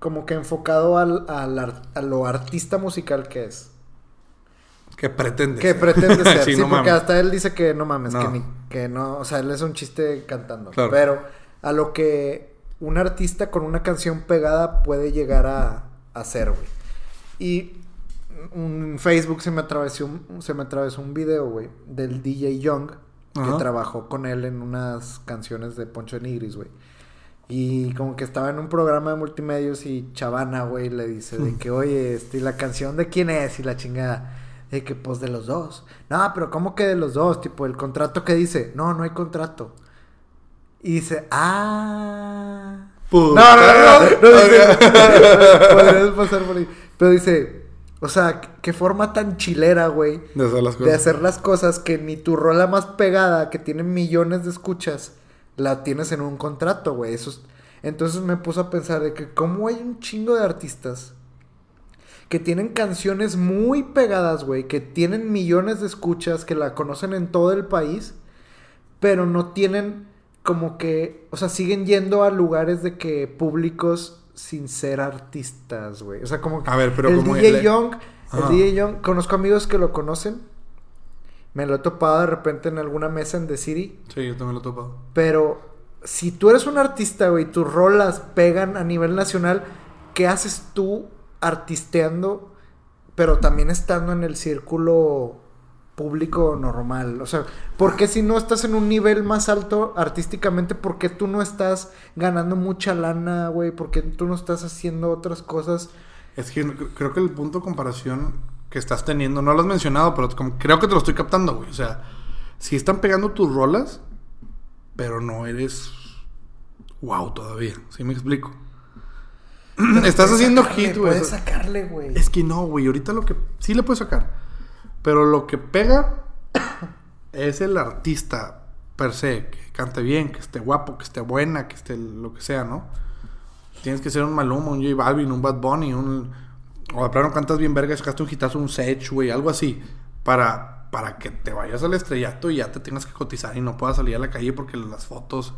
como que enfocado al, al ar- a lo artista musical que es. Que pretende Que pretende ser. Sí, sí, no porque mames. hasta él dice que no mames, Que, No. ni- que no, o sea, él es un chiste cantando. Claro. Pero a lo que un artista con una canción pegada puede llegar a, a hacer, güey. Y en Facebook se me atravesó un, se me atravesó un video, güey, del DJ Young que Ajá. trabajó con él en unas canciones de Poncho Nigris, güey. Y como que estaba en un programa de multimedios y Chavana, güey, le dice de que, oye, este, ¿y la canción de quién es? Y la chingada. De que, pues, de los dos. No, pero ¿cómo que de los dos? Tipo, el contrato que dice. No, no hay contrato. Y dice, ah... Puta. No, no, no, no, no dice, podrías pasar por ahí. Pero dice, O sea, qué forma tan chilera, güey. De hacer las De cosas. hacer las cosas que ni tu rola más pegada, que tiene millones de escuchas, la tienes en un contrato, güey. Eso es- Entonces me puse a pensar de que como hay un chingo de artistas que tienen canciones muy pegadas, güey, que tienen millones de escuchas, que la conocen en todo el país, pero no tienen como que, o sea, siguen yendo a lugares de que públicos sin ser artistas, güey. O sea, como que A ver, pero el como DJ le- Young, el. DJ Young, conozco amigos que lo conocen. Me lo he topado de repente en alguna mesa en The City. Sí, yo también lo he topado. Pero si tú eres un artista, güey, tus rolas pegan a nivel nacional, ¿qué haces tú artisteando, pero también estando en el círculo público normal? O sea, ¿por qué si no estás en un nivel más alto artísticamente, por qué tú no estás ganando mucha lana, güey? ¿Por qué tú no estás haciendo otras cosas? Es que creo que el punto de comparación que estás teniendo, no lo has mencionado, pero como creo que te lo estoy captando, güey. O sea, si están pegando tus rolas, pero no eres wow todavía. ¿Sí me explico? estás haciendo sacarle, hit, güey. Puedes sacarle, güey. Es que no, güey. Ahorita lo que sí le puedes sacar. Pero lo que pega es el artista per se. Que cante bien, que esté guapo, que esté buena, que esté lo que sea, ¿no? Tienes que ser un Maluma, un J Balvin, un Bad Bunny, un... O de plano cantas bien verga, sacaste un hitazo, un Sech, güey, algo así. Para, para que te vayas al estrellato y ya te tengas que cotizar y no puedas salir a la calle porque las fotos...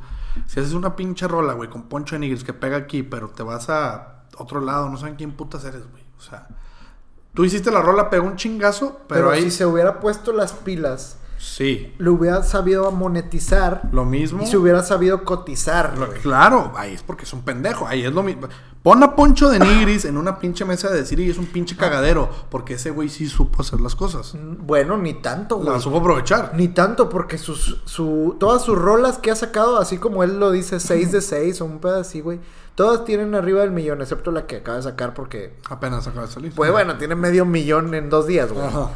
Si haces una pinche rola, güey, con Poncho de Nigris que pega aquí, pero te vas a otro lado, no saben quién putas eres, güey. O sea, tú hiciste la rola, pegó un chingazo, pero, Pero, ahí... si se hubiera puesto las pilas, Sí, lo hubiera sabido monetizar lo mismo... y se hubiera sabido cotizar, Lo-. Claro, ahí es porque es un pendejo. Ahí es lo mismo. Pon a Poncho de Nigris en una pinche mesa de decir y es un pinche cagadero. Porque ese güey sí supo hacer las cosas. Bueno, ni tanto, güey. La supo aprovechar. Ni tanto, porque sus, su, todas sus rolas que ha sacado, así como él lo dice, 6 de 6 o un pedo así, güey. Todas tienen arriba del millón, excepto la que acaba de sacar, porque. Apenas acaba de salir. Pues bueno, tiene medio millón en dos días, güey. Ajá.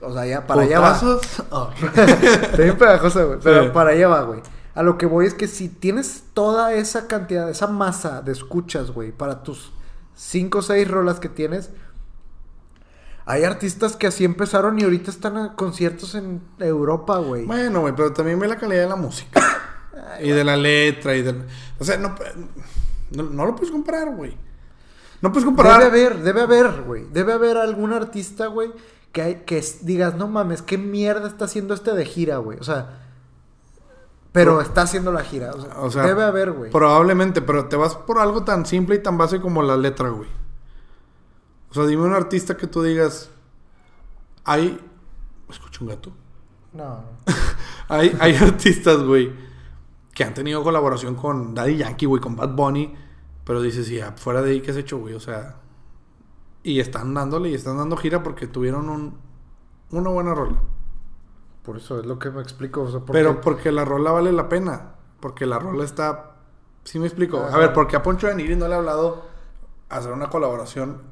O sea, ya para allá va. Está bien pegajosa, güey. Pero Sí. para allá va, güey. A lo que voy es que si tienes toda esa cantidad, esa masa de escuchas, güey, para tus 5 o 6 rolas que tienes. Hay artistas que así empezaron y ahorita están a conciertos en Europa, güey. Bueno, güey, pero también ve la calidad de la música. y de la letra y del... O sea, no, no, no lo puedes comparar, güey. No puedes comparar... Debe haber, debe haber, güey. Debe haber algún artista, güey, que, hay, que digas, no mames, ¿qué mierda está haciendo este de gira, güey? O sea, pero está haciendo la gira. O sea, O sea, debe haber, güey. Probablemente, pero te vas por algo tan simple y tan base como la letra, güey. O sea, dime un artista que tú digas. Hay. Escucho un gato. No, no. Hay, hay artistas, güey, que han tenido colaboración con Daddy Yankee, güey, con Bad Bunny. Pero dices, y fuera de ahí, ¿qué has hecho, güey? O sea. Y están dándole y están dando gira porque tuvieron un, una buena rola. Por eso es lo que me explico. O sea, porque- Pero porque la rola vale la pena. Porque la rola está. ¿Sí me explico? Ajá. A ver, porque a Poncho de Nigris no le ha hablado hacer una colaboración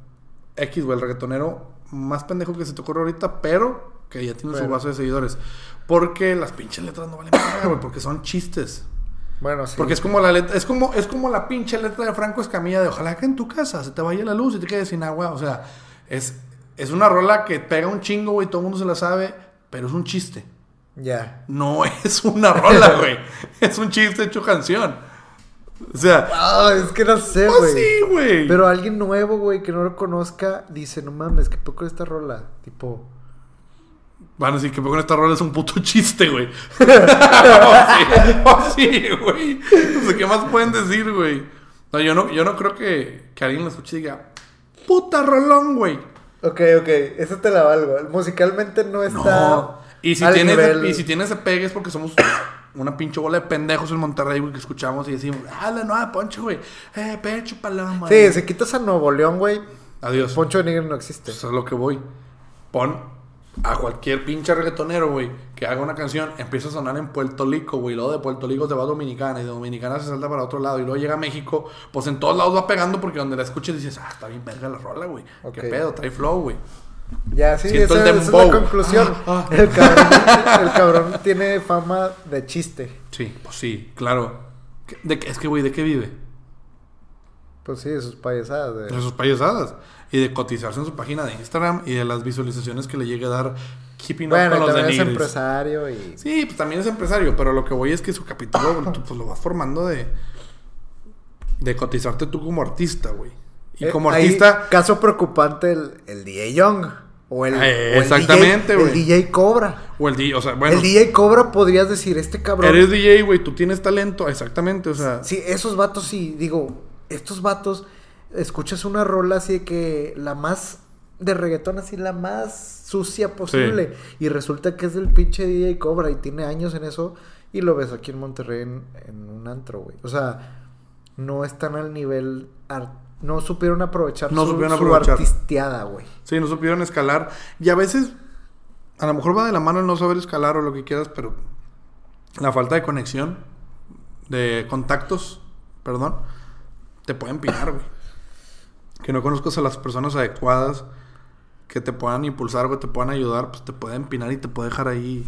X, güey, el reggaetonero más pendejo que se te ocurre ahorita, pero que ya tiene su Pero- base de seguidores. Porque las pinches letras no valen nada, güey, porque son chistes. Bueno, sí. Porque es como la letra, es como, es como la pinche letra de Franco Escamilla de ojalá que en tu casa se te vaya la luz y te quedes sin agua. O sea, es, es una rola que pega un chingo, güey, todo el mundo se la sabe, pero es un chiste. Ya. No es una rola, güey. es un chiste hecho canción. O sea, Ah, es que no sé, pues güey. sí, güey. Pero alguien nuevo, güey, que no lo conozca, dice, no mames, qué poco esta rola. Tipo, Van a decir que con esta rola es un puto chiste, güey. o sí, o sí, güey. O sea, ¿qué más pueden decir, güey? No, yo no, yo no creo que, que alguien lo escuche y diga, puta rolón, güey. ok, ok, eso te la valgo. Musicalmente no está. No. Y si, nivel- y si tienes ese pegue es porque somos una pinche bola de pendejos en Monterrey, güey, que escuchamos y decimos, ah, la nueva Poncho, güey. Eh, pecho paloma. Sí, si quitas a Nuevo León, güey, Adiós. Poncho de Nigris no existe. Eso es lo que voy. Pon a cualquier pinche reggaetonero, güey, que haga una canción, empieza a sonar en Puerto Rico, güey, luego de Puerto Rico se va a Dominicana y de Dominicana se salta para otro lado y luego llega a México, pues en todos lados va pegando porque donde la escuches dices, ah, está bien verga la rola, güey. Qué pedo, trae flow, güey. Ya, sí, Siento esa, el esa es la conclusión. Ah, ah. El, cabrón, el cabrón tiene fama de chiste. Sí, pues sí, claro. ¿Qué- De, qué- es que, güey, ¿de qué vive? Pues sí, de sus payasadas. de- De sus payasadas. Y de cotizarse en su página de Instagram y de las visualizaciones que le llegue a dar Keeping Up Bueno, con y los también es empresario y... Sí, pues también es empresario, pero lo que voy es que su capítulo tú, pues lo vas formando de de cotizarte tú como artista, güey. Y Eh, como artista caso preocupante el, el DJ Young. O el, Eh, o el exactamente, DJ, güey. El DJ Cobra. o el DJ, o sea, bueno, el DJ Cobra podrías decir, este cabrón... eres DJ, güey, tú tienes talento, exactamente, o sea, Sí, esos vatos sí, digo, estos vatos, escuchas una rola así de que la más de reggaetón, así la más sucia posible. Y resulta que es del pinche DJ Cobra y tiene años en eso. Y lo ves aquí en Monterrey en, en un antro, güey. O sea, no están al nivel. no supieron aprovechar No su, supieron su aprovechar. artisteada, güey. sí, no supieron escalar. Y a veces, a lo mejor va de la mano el no saber escalar o lo que quieras, pero la falta de conexión, de contactos, perdón, te pueden pinar, güey. Que no conozcas a las personas adecuadas que te puedan impulsar, güey, te puedan ayudar, pues te pueden pinar y te puede dejar ahí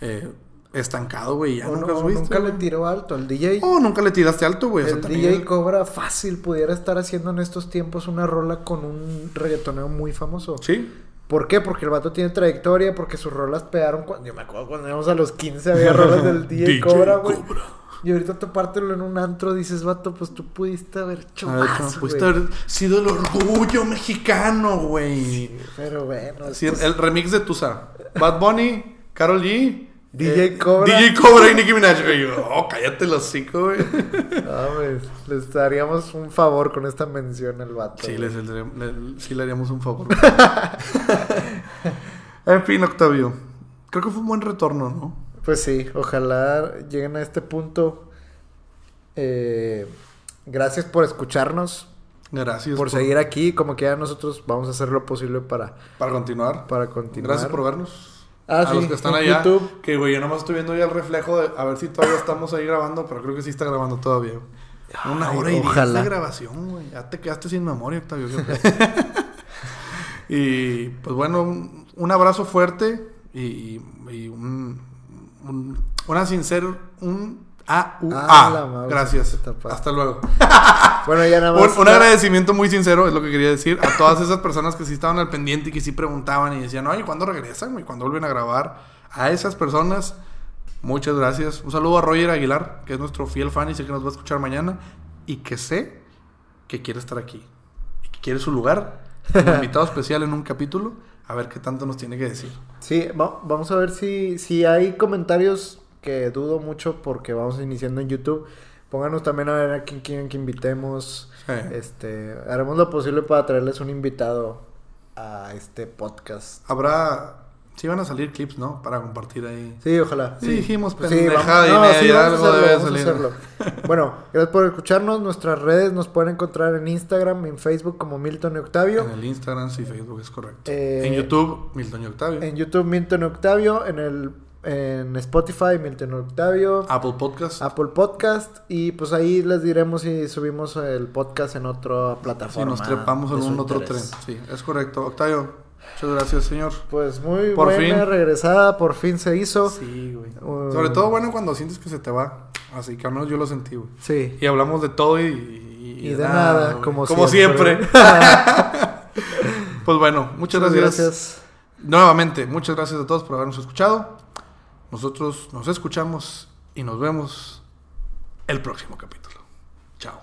eh, estancado, güey. y Ya O nunca no- subiste. nunca le tiró alto. El DJ. Oh, nunca le tiraste alto, güey. o sea, el también- DJ Cobra fácil pudiera estar haciendo en estos tiempos una rola con un reggaetoneo muy famoso. Sí. ¿Por qué? Porque el vato tiene trayectoria, porque sus rolas pegaron cuando... Yo me acuerdo cuando íbamos a los 15 había rolas del DJ, Cobra, güey. Cobra. Y ahorita topártelo en un antro, dices, vato, pues tú pudiste haber hecho ver, más, güey. pudiste haber sido el orgullo mexicano, güey. Sí, Pero bueno, Sí, el remix de Tusa. Bad Bunny, Carol G. DJ eh, Cobra. DJ Cobra y Nicki Minaj. Y yo, oh, cállate los hocico, güey. No, pues, les daríamos un favor con esta mención al vato. Sí, güey. les, le, sí le haríamos un favor. en fin, Octavio. Creo que fue un buen retorno, ¿no? Pues sí, ojalá lleguen a este punto. Eh, gracias por escucharnos, Gracias. por seguir aquí. Como que ya nosotros vamos a hacer lo posible para, Para continuar. para continuar. Gracias por vernos. Ah, a sí, los que están allá. YouTube. Que, güey, yo nomás estoy viendo ya el reflejo de a ver si todavía estamos ahí grabando, pero creo que sí está grabando todavía. Una hora y diez de grabación, güey. Ya te quedaste sin memoria, Octavio. y pues bueno, un, un abrazo fuerte y, y un, un- una sincera. Un A, U, Ah, Gracias. Hasta luego. Bueno, ya nada Un, más. un agradecimiento muy sincero, es lo que quería decir, a todas esas personas que sí estaban al pendiente y que sí preguntaban y decían, oye, ¿cuándo regresan, güey? ¿Cuándo vuelven a grabar? A esas personas, muchas gracias. Un saludo a Roger Aguilar, que es nuestro fiel fan y sé que nos va a escuchar mañana. Y que sé que quiere estar aquí. Y que quiere su lugar como invitado especial en un capítulo. A ver qué tanto nos tiene que decir. Sí, va- vamos a ver si, si hay comentarios que dudo mucho porque vamos iniciando en YouTube. Pónganos también a ver a quién quieren que invitemos. Sí. Este, haremos lo posible para traerles un invitado a este podcast. Habrá... Sí van a salir clips, ¿no? Para compartir ahí. Sí, ojalá. Sí, dijimos Pues y vamos- media, vamos a algo hacerlo, debe vamos a salir. hacerlo. Bueno, gracias por escucharnos. Nuestras redes nos pueden encontrar en Instagram, en Facebook como Milton y Octavio. En el Instagram, sí, Facebook es correcto. Eh, en YouTube, Milton y Octavio. En YouTube Milton y Octavio, en el en Spotify Milton y Octavio, Apple Podcast. Apple Podcast y pues ahí les diremos si subimos el podcast en otra si plataforma. nos trepamos en un otro tren. Sí, es correcto. Octavio, muchas gracias, señor. Pues muy Por buena fin. regresada, por fin se hizo. Sí, güey. Uh, Sobre todo, bueno, cuando sientes que se te va. Así que al menos yo lo sentí, güey. Sí. Y hablamos de todo y... Y, Y de nada, güey. como, siempre. pues bueno, muchas Muchas gracias. gracias. Nuevamente, muchas gracias a todos por habernos escuchado. Nosotros nos escuchamos y nos vemos el próximo capítulo. Chao.